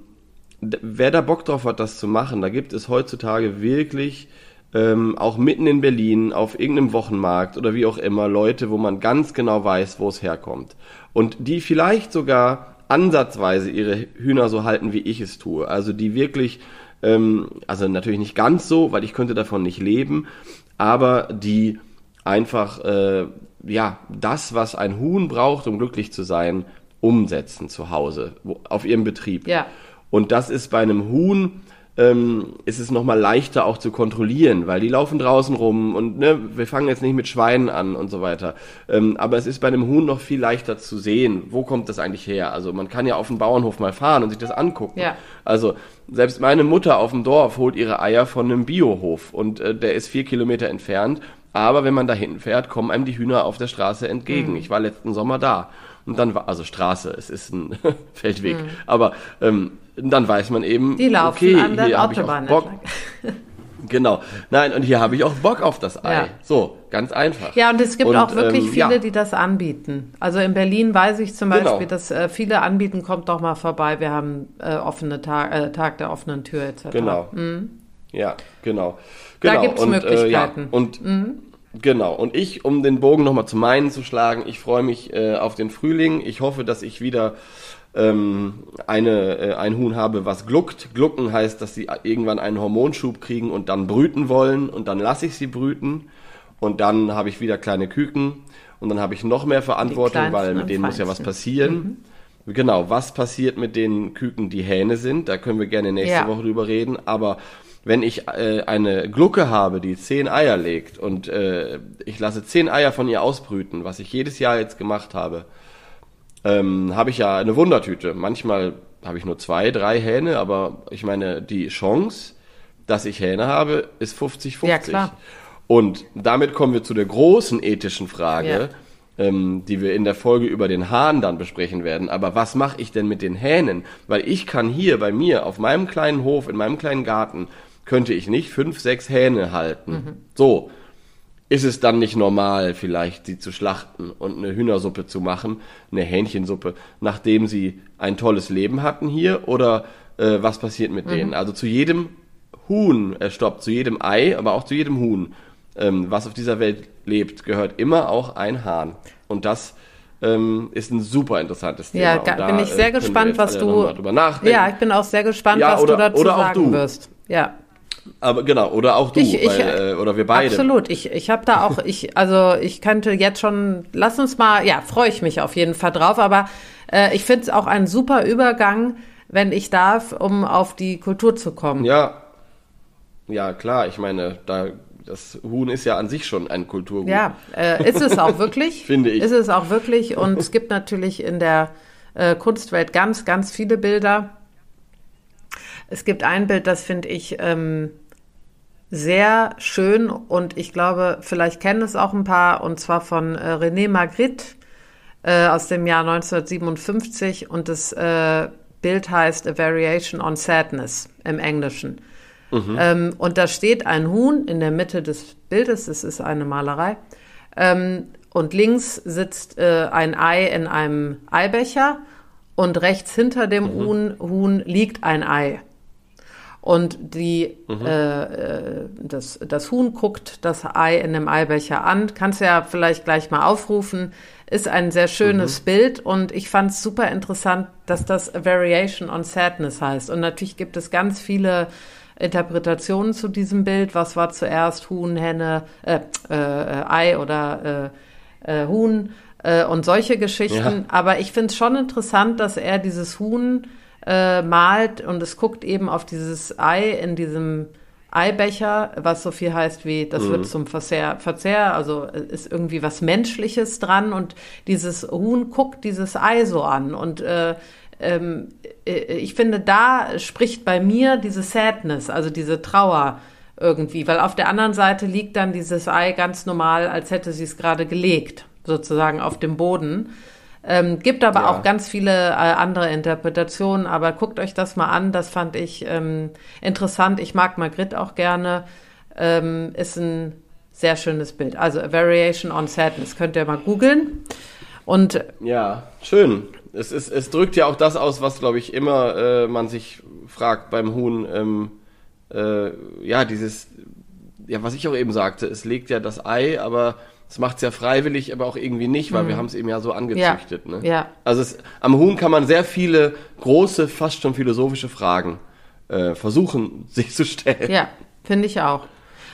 wer da Bock drauf hat, das zu machen, da gibt es heutzutage wirklich ähm, auch mitten in Berlin auf irgendeinem Wochenmarkt oder wie auch immer Leute, wo man ganz genau weiß, wo es herkommt. Und die vielleicht sogar ansatzweise ihre Hühner so halten, wie ich es tue. Also die wirklich, ähm, also natürlich nicht ganz so, weil ich könnte davon nicht leben, aber die einfach, äh, ja, das, was ein Huhn braucht, um glücklich zu sein, umsetzen zu Hause, wo, auf ihrem Betrieb. Ja. Und das ist bei einem Huhn ähm, ist es nochmal leichter auch zu kontrollieren, weil die laufen draußen rum und ne, wir fangen jetzt nicht mit Schweinen an und so weiter. Ähm, aber es ist bei einem Huhn noch viel leichter zu sehen, wo kommt das eigentlich her. Also man kann ja auf dem Bauernhof mal fahren und sich das angucken. Ja. Also selbst meine Mutter auf dem Dorf holt ihre Eier von einem Biohof und äh, der ist vier Kilometer entfernt. Aber wenn man da hinten fährt, kommen einem die Hühner auf der Straße entgegen. Mhm. Ich war letzten Sommer da. Und dann war, also Straße, es ist ein Feldweg. Mhm. Aber ähm, dann weiß man eben, die laufen okay, an der Autobahn Bock. Genau. Nein, und hier habe ich auch Bock auf das Ei. Ja. So, ganz einfach. Ja, und es gibt und, auch wirklich ähm, viele, ja. die das anbieten. Also in Berlin weiß ich zum Beispiel, genau. dass äh, viele anbieten, kommt doch mal vorbei, wir haben äh, offene Tag, äh, Tag der offenen Tür etc. Genau. Mhm. Ja, genau. genau. Da gibt es Möglichkeiten. Ja. Und mhm. Genau, und ich, um den Bogen nochmal zu meinen zu schlagen, ich freue mich äh, auf den Frühling. Ich hoffe, dass ich wieder ähm, eine, äh, ein Huhn habe, was gluckt. Glucken heißt, dass sie irgendwann einen Hormonschub kriegen und dann brüten wollen und dann lasse ich sie brüten und dann habe ich wieder kleine Küken und dann habe ich noch mehr Verantwortung, weil mit denen muss ja was passieren. Mhm. Genau, was passiert mit den Küken, die Hähne sind? Da können wir gerne nächste ja. Woche drüber reden. Aber wenn ich äh, eine Glucke habe, die zehn Eier legt und äh, ich lasse zehn Eier von ihr ausbrüten, was ich jedes Jahr jetzt gemacht habe, ähm, habe ich ja eine Wundertüte. Manchmal habe ich nur zwei, drei Hähne, aber ich meine, die Chance, dass ich Hähne habe, ist 50-50. Ja, klar. Und damit kommen wir zu der großen ethischen Frage, ja. ähm, die wir in der Folge über den Hahn dann besprechen werden. Aber was mache ich denn mit den Hähnen? Weil ich kann hier bei mir auf meinem kleinen Hof, in meinem kleinen Garten, könnte ich nicht fünf, sechs Hähne halten. Mhm. So. ist es dann nicht normal, vielleicht sie zu schlachten und eine Hühnersuppe zu machen, eine Hähnchensuppe, nachdem sie ein tolles Leben hatten hier? Oder äh, was passiert mit mhm. denen? Also zu jedem Huhn, äh, stopp, zu jedem Ei, aber auch zu jedem Huhn, ähm, was auf dieser Welt lebt, gehört immer auch ein Hahn. Und das ähm, ist ein super interessantes Thema. Ja, da, bin ich sehr äh, gespannt, was du. Ja, ich bin auch sehr gespannt, ja, was oder, du dazu sagen du. wirst. Ja. Aber genau, oder auch du, ich, ich, weil, äh, oder wir beide. Absolut, ich, ich habe da auch, ich, also ich könnte jetzt schon, lass uns mal, ja, freue ich mich auf jeden Fall drauf, aber äh, ich finde es auch ein super Übergang, wenn ich darf, um auf die Kultur zu kommen. Ja, ja klar, ich meine, da das Huhn ist ja an sich schon ein Kulturgut. Ja, äh, ist es auch wirklich. Finde ich. Ist es auch wirklich. Und es gibt natürlich in der äh, Kunstwelt ganz, ganz viele Bilder. Es gibt ein Bild, das finde ich ähm, sehr schön und ich glaube, vielleicht kennen es auch ein paar, und zwar von äh, René Magritte äh, aus dem Jahr 1957 und das äh, Bild heißt A Variation on Sadness im Englischen. Mhm. Ähm, und da steht ein Huhn in der Mitte des Bildes, es ist eine Malerei, ähm, und links sitzt äh, ein Ei in einem Eibecher und rechts hinter dem mhm. Huhn, Huhn liegt ein Ei. Und die, mhm. äh, äh das, das Huhn guckt das Ei in dem Eibecher an. Kannst du ja vielleicht gleich mal aufrufen. Ist ein sehr schönes mhm. Bild und ich fand es super interessant, dass das A Variation on Sadness heißt. Und natürlich gibt es ganz viele Interpretationen zu diesem Bild. Was war zuerst Huhn, Henne, äh, äh, Ei oder äh, äh Huhn äh, und solche Geschichten. Ja. Aber ich finde es schon interessant, dass er dieses Huhn äh, malt und es guckt eben auf dieses Ei in diesem Eibecher, was so viel heißt wie, das mhm. wird zum Verzehr, Verzehr, also ist irgendwie was Menschliches dran und dieses Huhn guckt dieses Ei so an und äh, ähm, äh, ich finde, da spricht bei mir diese Sadness, also diese Trauer irgendwie, weil auf der anderen Seite liegt dann dieses Ei ganz normal, als hätte sie es gerade gelegt, sozusagen auf dem Boden. Ähm, gibt aber ja. auch ganz viele äh, andere Interpretationen, aber guckt euch das mal an, das fand ich ähm, interessant. Ich mag Magritte auch gerne. Ähm, ist ein sehr schönes Bild. Also A Variation on Sadness könnt ihr mal googeln. Und ja, schön es, ist, es drückt ja auch das aus, was, glaube ich, immer äh, man sich fragt beim Huhn. Ähm, äh, ja, dieses, ja, was ich auch eben sagte, es legt ja das Ei, aber es macht es ja freiwillig, aber auch irgendwie nicht, weil mhm. wir haben es eben ja so angezüchtet. Ja. Ne? ja. Also es, am Huhn kann man sehr viele große, fast schon philosophische Fragen äh, versuchen, sich zu stellen. Ja, finde ich auch.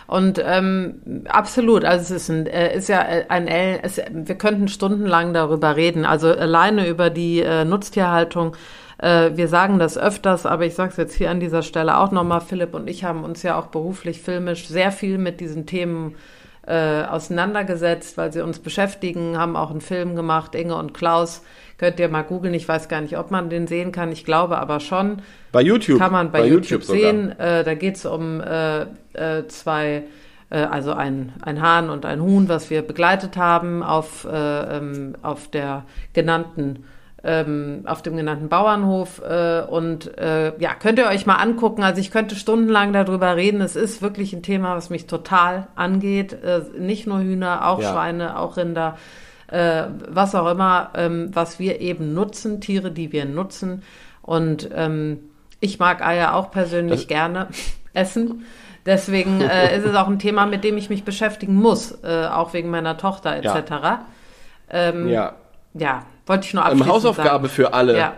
Und ähm, absolut, also es ist, ein, äh, ist ja ein, es, wir könnten stundenlang darüber reden. Also alleine über die äh, Nutztierhaltung. Äh, wir sagen das öfters, aber ich sage es jetzt hier an dieser Stelle auch nochmal. Philipp und ich haben uns ja auch beruflich, filmisch sehr viel mit diesen Themen äh, auseinandergesetzt, weil sie uns beschäftigen, haben auch einen Film gemacht, Inge und Klaus Könnt ihr mal googeln. Ich weiß gar nicht, ob man den sehen kann. Ich glaube aber schon. Bei YouTube. Kann man bei, bei YouTube, YouTube sehen. Äh, da geht es um äh, äh, zwei, äh, also ein, ein Hahn und ein Huhn, was wir begleitet haben auf, äh, ähm, auf der genannten ähm, auf dem genannten Bauernhof äh, und äh, ja, könnt ihr euch mal angucken. Also ich könnte stundenlang darüber reden. Es ist wirklich ein Thema, was mich total angeht. Äh, nicht nur Hühner, auch ja. Schweine, auch Rinder äh, was auch immer, ähm, was wir eben nutzen, Tiere, die wir nutzen. Und ähm, ich mag Eier auch persönlich das gerne essen. Deswegen äh, ist es auch ein Thema, mit dem ich mich beschäftigen muss, äh, auch wegen meiner Tochter etc. Ja, ähm, ja. ja wollte ich nur ähm, abschließend Hausaufgabe sagen. für alle. Ja.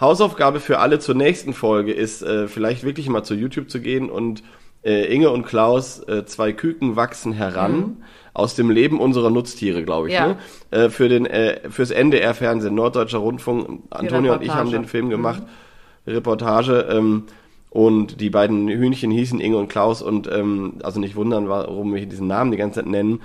Hausaufgabe für alle zur nächsten Folge ist, äh, vielleicht wirklich mal zu YouTube zu gehen und äh, Inge und Klaus, äh, zwei Küken wachsen heran. Mhm aus dem Leben unserer Nutztiere, glaube ich. Ja. Ne? Äh, für den, äh, fürs NDR-Fernsehen, Norddeutscher Rundfunk. Antonio und ich haben den Film gemacht. Mhm. Reportage. Ähm, und die beiden Hühnchen hießen Inge und Klaus und ähm, also nicht wundern, warum wir diesen Namen die ganze Zeit nennen.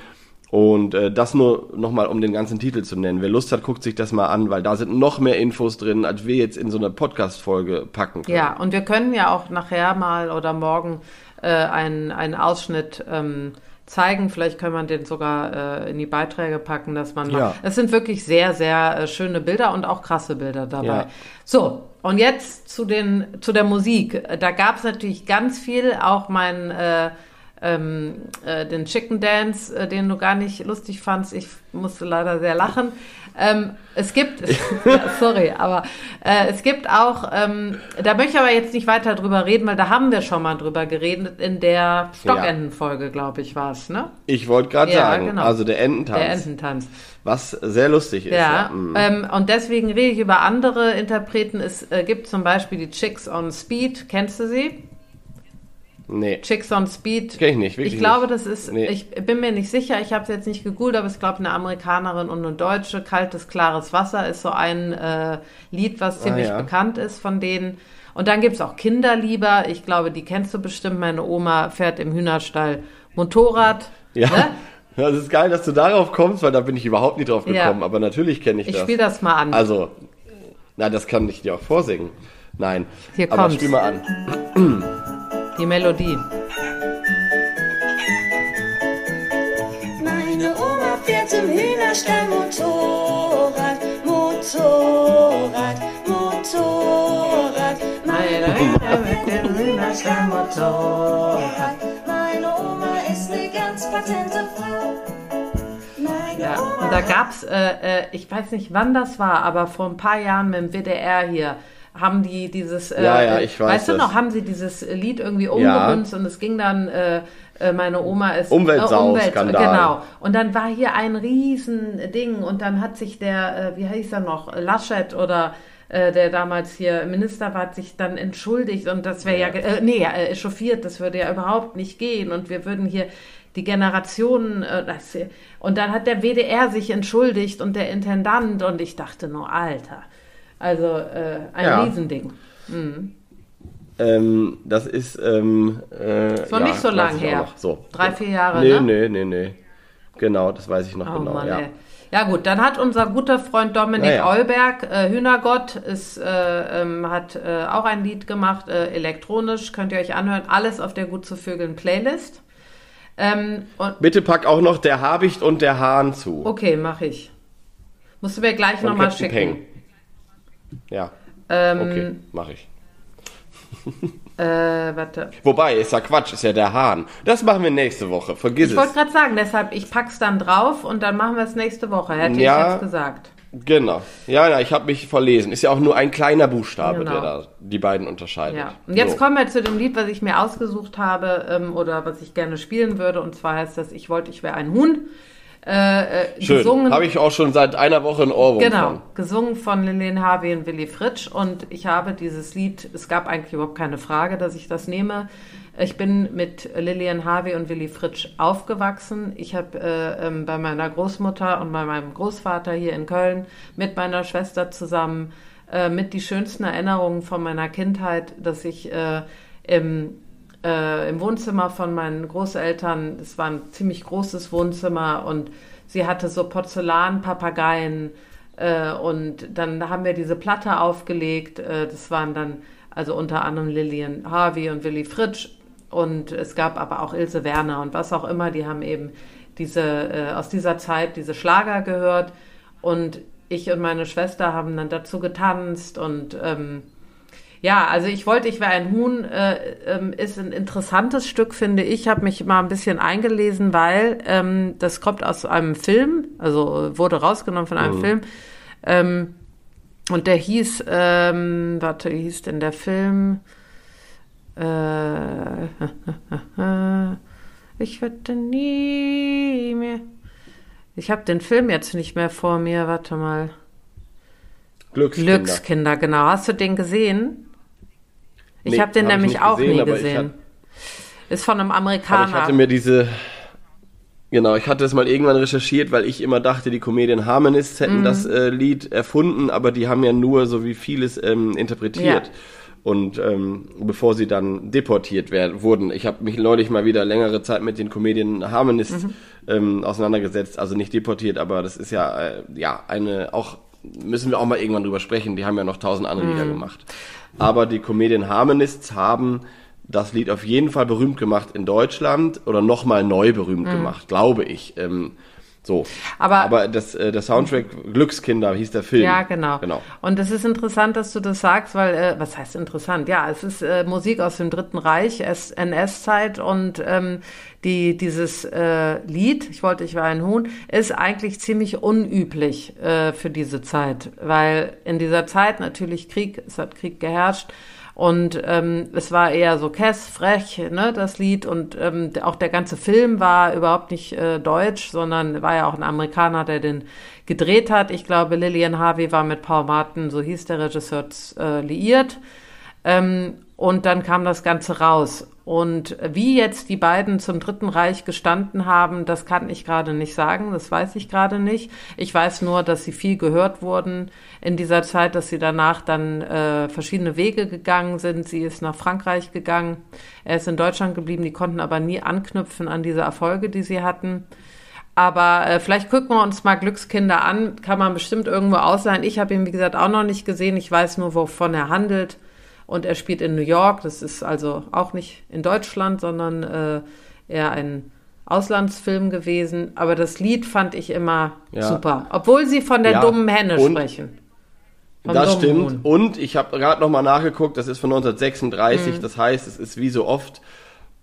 Und äh, das nur nochmal, um den ganzen Titel zu nennen. Wer Lust hat, guckt sich das mal an, weil da sind noch mehr Infos drin, als wir jetzt in so einer Podcast-Folge packen können. Ja, und wir können ja auch nachher mal oder morgen äh, einen, einen Ausschnitt ähm, zeigen. Vielleicht kann man den sogar äh, in die Beiträge packen, dass man. Ja. Es sind wirklich sehr, sehr äh, schöne Bilder und auch krasse Bilder dabei. Ja. So, und jetzt zu, den, zu der Musik. Da gab es natürlich ganz viel. Auch mein äh, ähm, äh, den Chicken Dance, äh, den du gar nicht lustig fandst. Ich musste leider sehr lachen. Ähm, es gibt, ja, sorry, aber äh, es gibt auch, ähm, da möchte ich aber jetzt nicht weiter drüber reden, weil da haben wir schon mal drüber geredet in der Stockentenfolge, glaube ich, war es, ne? Ich wollte gerade Ja, sagen, genau. also der Ententanz, Der Ententanz. was sehr lustig ist. Ja, Mhm. ähm, und deswegen rede ich über andere Interpreten. Es äh, gibt zum Beispiel die Chicks on Speed. Kennst du sie? Nee, Chicks on Speed. Kenn ich nicht, wirklich Ich glaube, nicht. das ist, Nee. ich bin mir nicht sicher, ich habe es jetzt nicht gegoogelt, aber ich glaube, eine Amerikanerin und eine Deutsche. Kaltes, klares Wasser ist so ein äh, Lied, was ziemlich Ah, ja. bekannt ist von denen. Und dann gibt's auch Kinderlieber. Ich glaube, die kennst du bestimmt. Meine Oma fährt im Hühnerstall Motorrad. ja. Ne? Ja, es ist geil, dass du darauf kommst, weil da bin ich überhaupt nicht drauf Ja. gekommen. Aber natürlich kenne ich, Ich das. spiele das mal an. Also, na, das kann ich dir auch vorsingen. Nein. Hier aber kommt's. spiel mal an. Die Melodie. Meine Oma fährt im Hühnerstall Motorrad, Motorrad, Motorrad. Meine Hühnerstall Motorrad. Meine Oma ist eine ganz patente Frau. Ja, Oma und da gab's, äh, äh, ich weiß nicht, wann das war, aber vor ein paar Jahren mit dem WDR hier haben die dieses, äh, Ja, ja, ich weiß weißt du das. noch, haben sie dieses Lied irgendwie umgemünzt und es ging dann, äh, äh, meine Oma ist Umweltsau, Umwelt, Skandal. genau. Und dann war hier ein riesen Ding und dann hat sich der, äh, wie heißt er noch, Laschet oder äh, der damals hier Minister war, hat sich dann entschuldigt und das wäre ja, ge- äh, nee, äh, echauffiert, das würde ja überhaupt nicht gehen und wir würden hier die Generationen, äh, das, und dann hat der WDR sich entschuldigt und der Intendant und ich dachte nur, Alter, also äh, ein Ja. Riesending. Ähm, das ist, ähm, äh, Ist noch ja, nicht so weiß lang ich auch her. So. Drei, vier Jahre, Nee, ne? nee, nee, nee. Genau, das weiß ich noch Oh genau, Mann, ja. ey. Ja gut, dann hat unser guter Freund Dominik Naja. Eulberg, äh, Hühnergott, ist, äh, ähm, hat äh, auch ein Lied gemacht, äh, elektronisch, könnt ihr euch anhören, alles auf der Gut zu Vögeln Playlist. Ähm, Bitte pack auch noch der Habicht und der Hahn zu. okay, mache ich. Musst du mir gleich nochmal schicken. Peng. Ja, Ähm, okay, mache ich. äh, warte. Wobei, ist ja Quatsch, ist ja der Hahn. Das machen wir nächste Woche, vergiss Ich wollte es. gerade sagen, deshalb, ich pack's dann drauf und dann machen wir es nächste Woche, hätte Ja. ich jetzt gesagt. Genau. Ja, ja, ich habe mich verlesen. Ist ja auch nur ein kleiner Buchstabe, Genau. der da die beiden unterscheidet. Ja. Und jetzt so. kommen wir zu dem Lied, was ich mir ausgesucht habe ähm, oder was ich gerne spielen würde. Und zwar heißt das Ich wollte, ich wäre ein Huhn. Äh, äh, Schön. Gesungen, Habe ich auch schon seit einer Woche ein Ohrwurm genau, von. gesungen von Lilian Harvey und Willy Fritsch. Und ich habe dieses Lied, es gab eigentlich überhaupt keine Frage, dass ich das nehme. Ich bin mit Lilian Harvey und Willy Fritsch aufgewachsen. Ich habe äh, ähm, bei meiner Großmutter und bei meinem Großvater hier in Köln mit meiner Schwester zusammen äh, mit die schönsten Erinnerungen von meiner Kindheit, dass ich äh, im, äh, im Wohnzimmer von meinen Großeltern, es war ein ziemlich großes Wohnzimmer und sie hatte so Porzellanpapageien äh, und dann haben wir diese Platte aufgelegt. Äh, das waren dann also unter anderem Lillian Harvey und Willy Fritsch. Und es gab aber auch Ilse Werner und was auch immer, die haben eben diese äh, aus dieser Zeit diese Schlager gehört. Und ich und meine Schwester haben dann dazu getanzt und ähm, ja, also ich wollte, ich wäre ein Huhn, äh, ähm, ist ein interessantes Stück, finde ich. Ich habe mich mal ein bisschen eingelesen, weil ähm, das kommt aus einem Film, also äh, wurde rausgenommen von einem Film. Ähm, und der hieß, ähm, warte, wie hieß denn der Film? Äh, ich werde nie mehr. Ich habe den Film jetzt nicht mehr vor mir, warte mal. Glückskinder. Glückskinder, genau. Hast du den gesehen? Ich Nee, habe den hab ich nämlich auch gesehen, nie aber gesehen. hab- Ist von einem Aber Amerikaner. ich hatte mir diese, genau, ich hatte es mal irgendwann recherchiert, weil ich immer dachte, die Comedian Harmonists hätten Mhm. das äh, Lied erfunden, aber die haben ja nur so wie vieles ähm, interpretiert. Ja. Und ähm, bevor sie dann deportiert werden, wurden, ich habe mich neulich mal wieder längere Zeit mit den Comedian Harmonists Mhm. ähm, auseinandergesetzt, also nicht deportiert, aber das ist ja, äh, ja, eine, auch, müssen wir auch mal irgendwann drüber sprechen, die haben ja noch tausend andere Mhm. Lieder gemacht. Aber die Comedian Harmonists haben das Lied auf jeden Fall berühmt gemacht in Deutschland oder nochmal neu berühmt gemacht, glaube ich. Ähm, So. Aber- Aber das, äh, der Soundtrack Glückskinder hieß der Film. Ja, genau. Genau. Und es ist interessant, dass du das sagst, weil, äh, was heißt interessant? Ja, es ist äh, Musik aus dem Dritten Reich, NS-Zeit und ähm, die, dieses äh, Lied, ich wollte, ich war ein Huhn, ist eigentlich ziemlich unüblich äh, für diese Zeit, weil in dieser Zeit natürlich Krieg, es hat Krieg geherrscht und ähm, es war eher so kess, frech, ne, das Lied. Und ähm, auch der ganze Film war überhaupt nicht äh, deutsch, sondern war ja auch ein Amerikaner, der den gedreht hat. Ich glaube, Lillian Harvey war mit Paul Martin, so hieß der Regisseur, äh, liiert. Ähm, und dann kam das Ganze raus. Und wie jetzt die beiden zum Dritten Reich gestanden haben, das kann ich gerade nicht sagen, das weiß ich gerade nicht. Ich weiß nur, dass sie viel gehört wurden in dieser Zeit, dass sie danach dann äh, verschiedene Wege gegangen sind. Sie ist nach Frankreich gegangen, er ist in Deutschland geblieben, die konnten aber nie anknüpfen an diese Erfolge, die sie hatten. Aber äh, vielleicht gucken wir uns mal Glückskinder an, kann man bestimmt irgendwo ausleihen. Ich habe ihn, wie gesagt, auch noch nicht gesehen. Ich weiß nur, wovon er handelt. Und er spielt in New York. Das ist also auch nicht in Deutschland, sondern äh, eher ein Auslandsfilm gewesen. Aber das Lied fand ich immer Ja. super. Obwohl sie von der Ja, dummen Henne und- sprechen. Vom Das stimmt. Huhn. Und ich habe gerade noch mal nachgeguckt, das ist von Mhm. 1936. Das heißt, es ist wie so oft,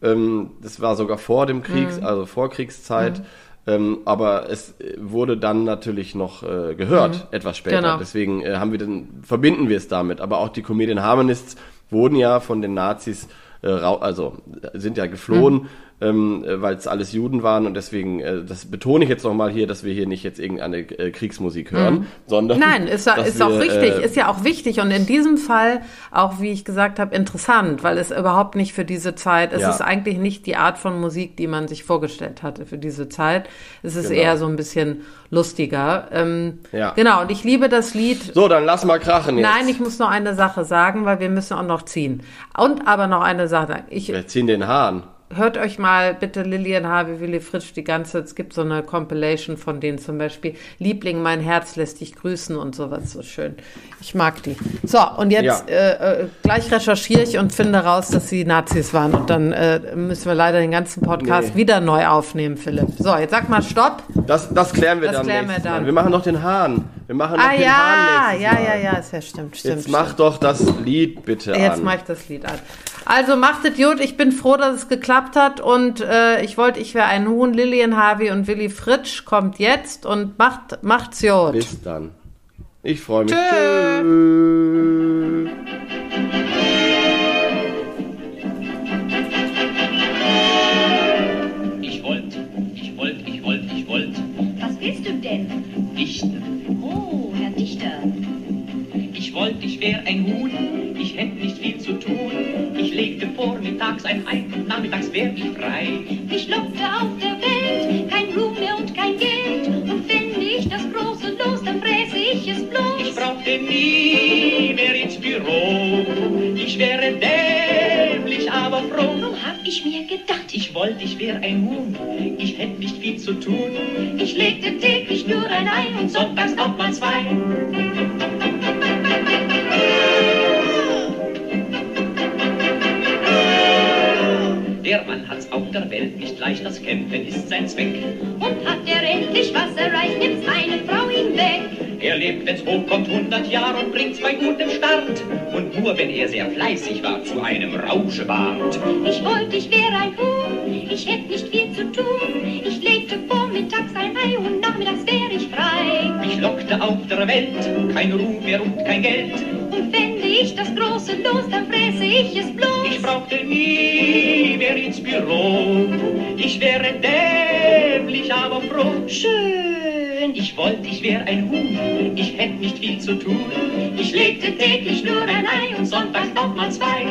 ähm, das war sogar vor dem Kriegs, Mhm. also Vorkriegszeit. Ähm, aber es äh, wurde dann natürlich noch äh, gehört, etwas später. Genau. Deswegen äh, haben wir dann, verbinden wir es damit. Aber auch die Comedian Harmonists wurden ja von den Nazis, äh, rau- also sind ja geflohen, Mhm. Ähm, äh, weil es alles Juden waren. Und deswegen, äh, das betone ich jetzt noch mal hier, dass wir hier nicht jetzt irgendeine äh, Kriegsmusik hören, sondern Mhm. Nein, ist, ist auch wir, richtig, äh, ist ja auch wichtig und in diesem Fall auch, wie ich gesagt habe, interessant, weil es überhaupt nicht für diese Zeit, es Ja. ist eigentlich nicht die Art von Musik, die man sich vorgestellt hatte für diese Zeit. Es ist Genau. eher so ein bisschen lustiger. Ähm, Ja. Genau, und ich liebe das Lied. So, dann lass mal krachen jetzt. Nein, ich muss noch eine Sache sagen, weil wir müssen auch noch ziehen. Und aber noch eine Sache. Ich, Wir ziehen den Hahn. Hört euch mal bitte Lilian Harvey, Willi Fritsch die ganze, es gibt so eine Compilation von denen zum Beispiel. Liebling, mein Herz lässt dich grüßen und sowas, so schön. Ich mag die. So, und jetzt Ja. äh, äh, gleich recherchiere ich und finde raus, dass sie Nazis waren. Und dann äh, müssen wir leider den ganzen Podcast Nee. wieder neu aufnehmen, Philipp. So, jetzt sag mal Stopp. Das, das klären wir Das dann klären wir dann. Wir machen noch den Hahn. Wir machen noch Ah den ja, Hahn nächstes ja, Mal. ja, ja, ist ja stimmt, stimmt. Jetzt stimmt. mach doch das Lied bitte Jetzt an. mache ich das Lied an. Also macht es gut. Ich bin froh, dass es geklappt hat. Und äh, ich wollte, ich wäre ein Huhn. Lilian Harvey und Willi Fritsch kommt jetzt und macht, macht's gut. Bis dann. Ich freue mich. Tschö. Tschüss. Ich wollt, ich wollt, ich wollt, ich wollt Was willst du denn? dichten. Ich wollt, ich wär ein Huhn, ich hätt nicht viel zu tun. Ich legte vormittags ein Ei nachmittags wär ich frei. Ich lobte auf der Welt, kein Ruhm mehr und kein Geld. Und fände ich das große Los, dann fräse ich es bloß. Ich brauchte nie mehr ins Büro. Ich wäre dämlich, aber froh. Drum hab ich mir gedacht, ich, Ich wollt, ich wär ein Huhn, ich hätt nicht viel zu tun. ich legte täglich nur ein Ei und sonntags noch mal zwei. Der Mann hat's auf der Welt nicht leicht, das Kämpfen ist sein Zweck. Und hat er endlich was erreicht, nimmt seine Frau ihn weg. Er lebt, wenn's hochkommt, 100 Jahre und bringt's bei gutem Start. Und nur wenn er sehr fleißig war, zu einem Rauschebart. Ich wollte, ich wäre ein Huhn, ich hätte nicht viel zu tun. Ich legte vormittags ein Ei und nachmittags wäre ich frei. Mich lockte auf der Welt kein Ruhm mehr und kein Geld. Und fände ich das große Los, dann fräse ich es bloß. Ich brauchte nie mehr ins Büro. Ich wäre dämlich, aber froh. Schön, Ich wollte, ich wäre ein Huhn, ich hätte nicht viel zu tun. ich legte täglich nur ein Ei und sonntags auch mal zwei.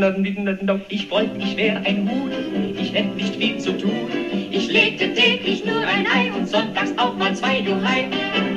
Froh. Ich wollte, ich wäre ein Huhn, ich hätte nicht viel zu tun. Ich legte täglich nur ein Ei und sonntags auch mal zwei, du Heim.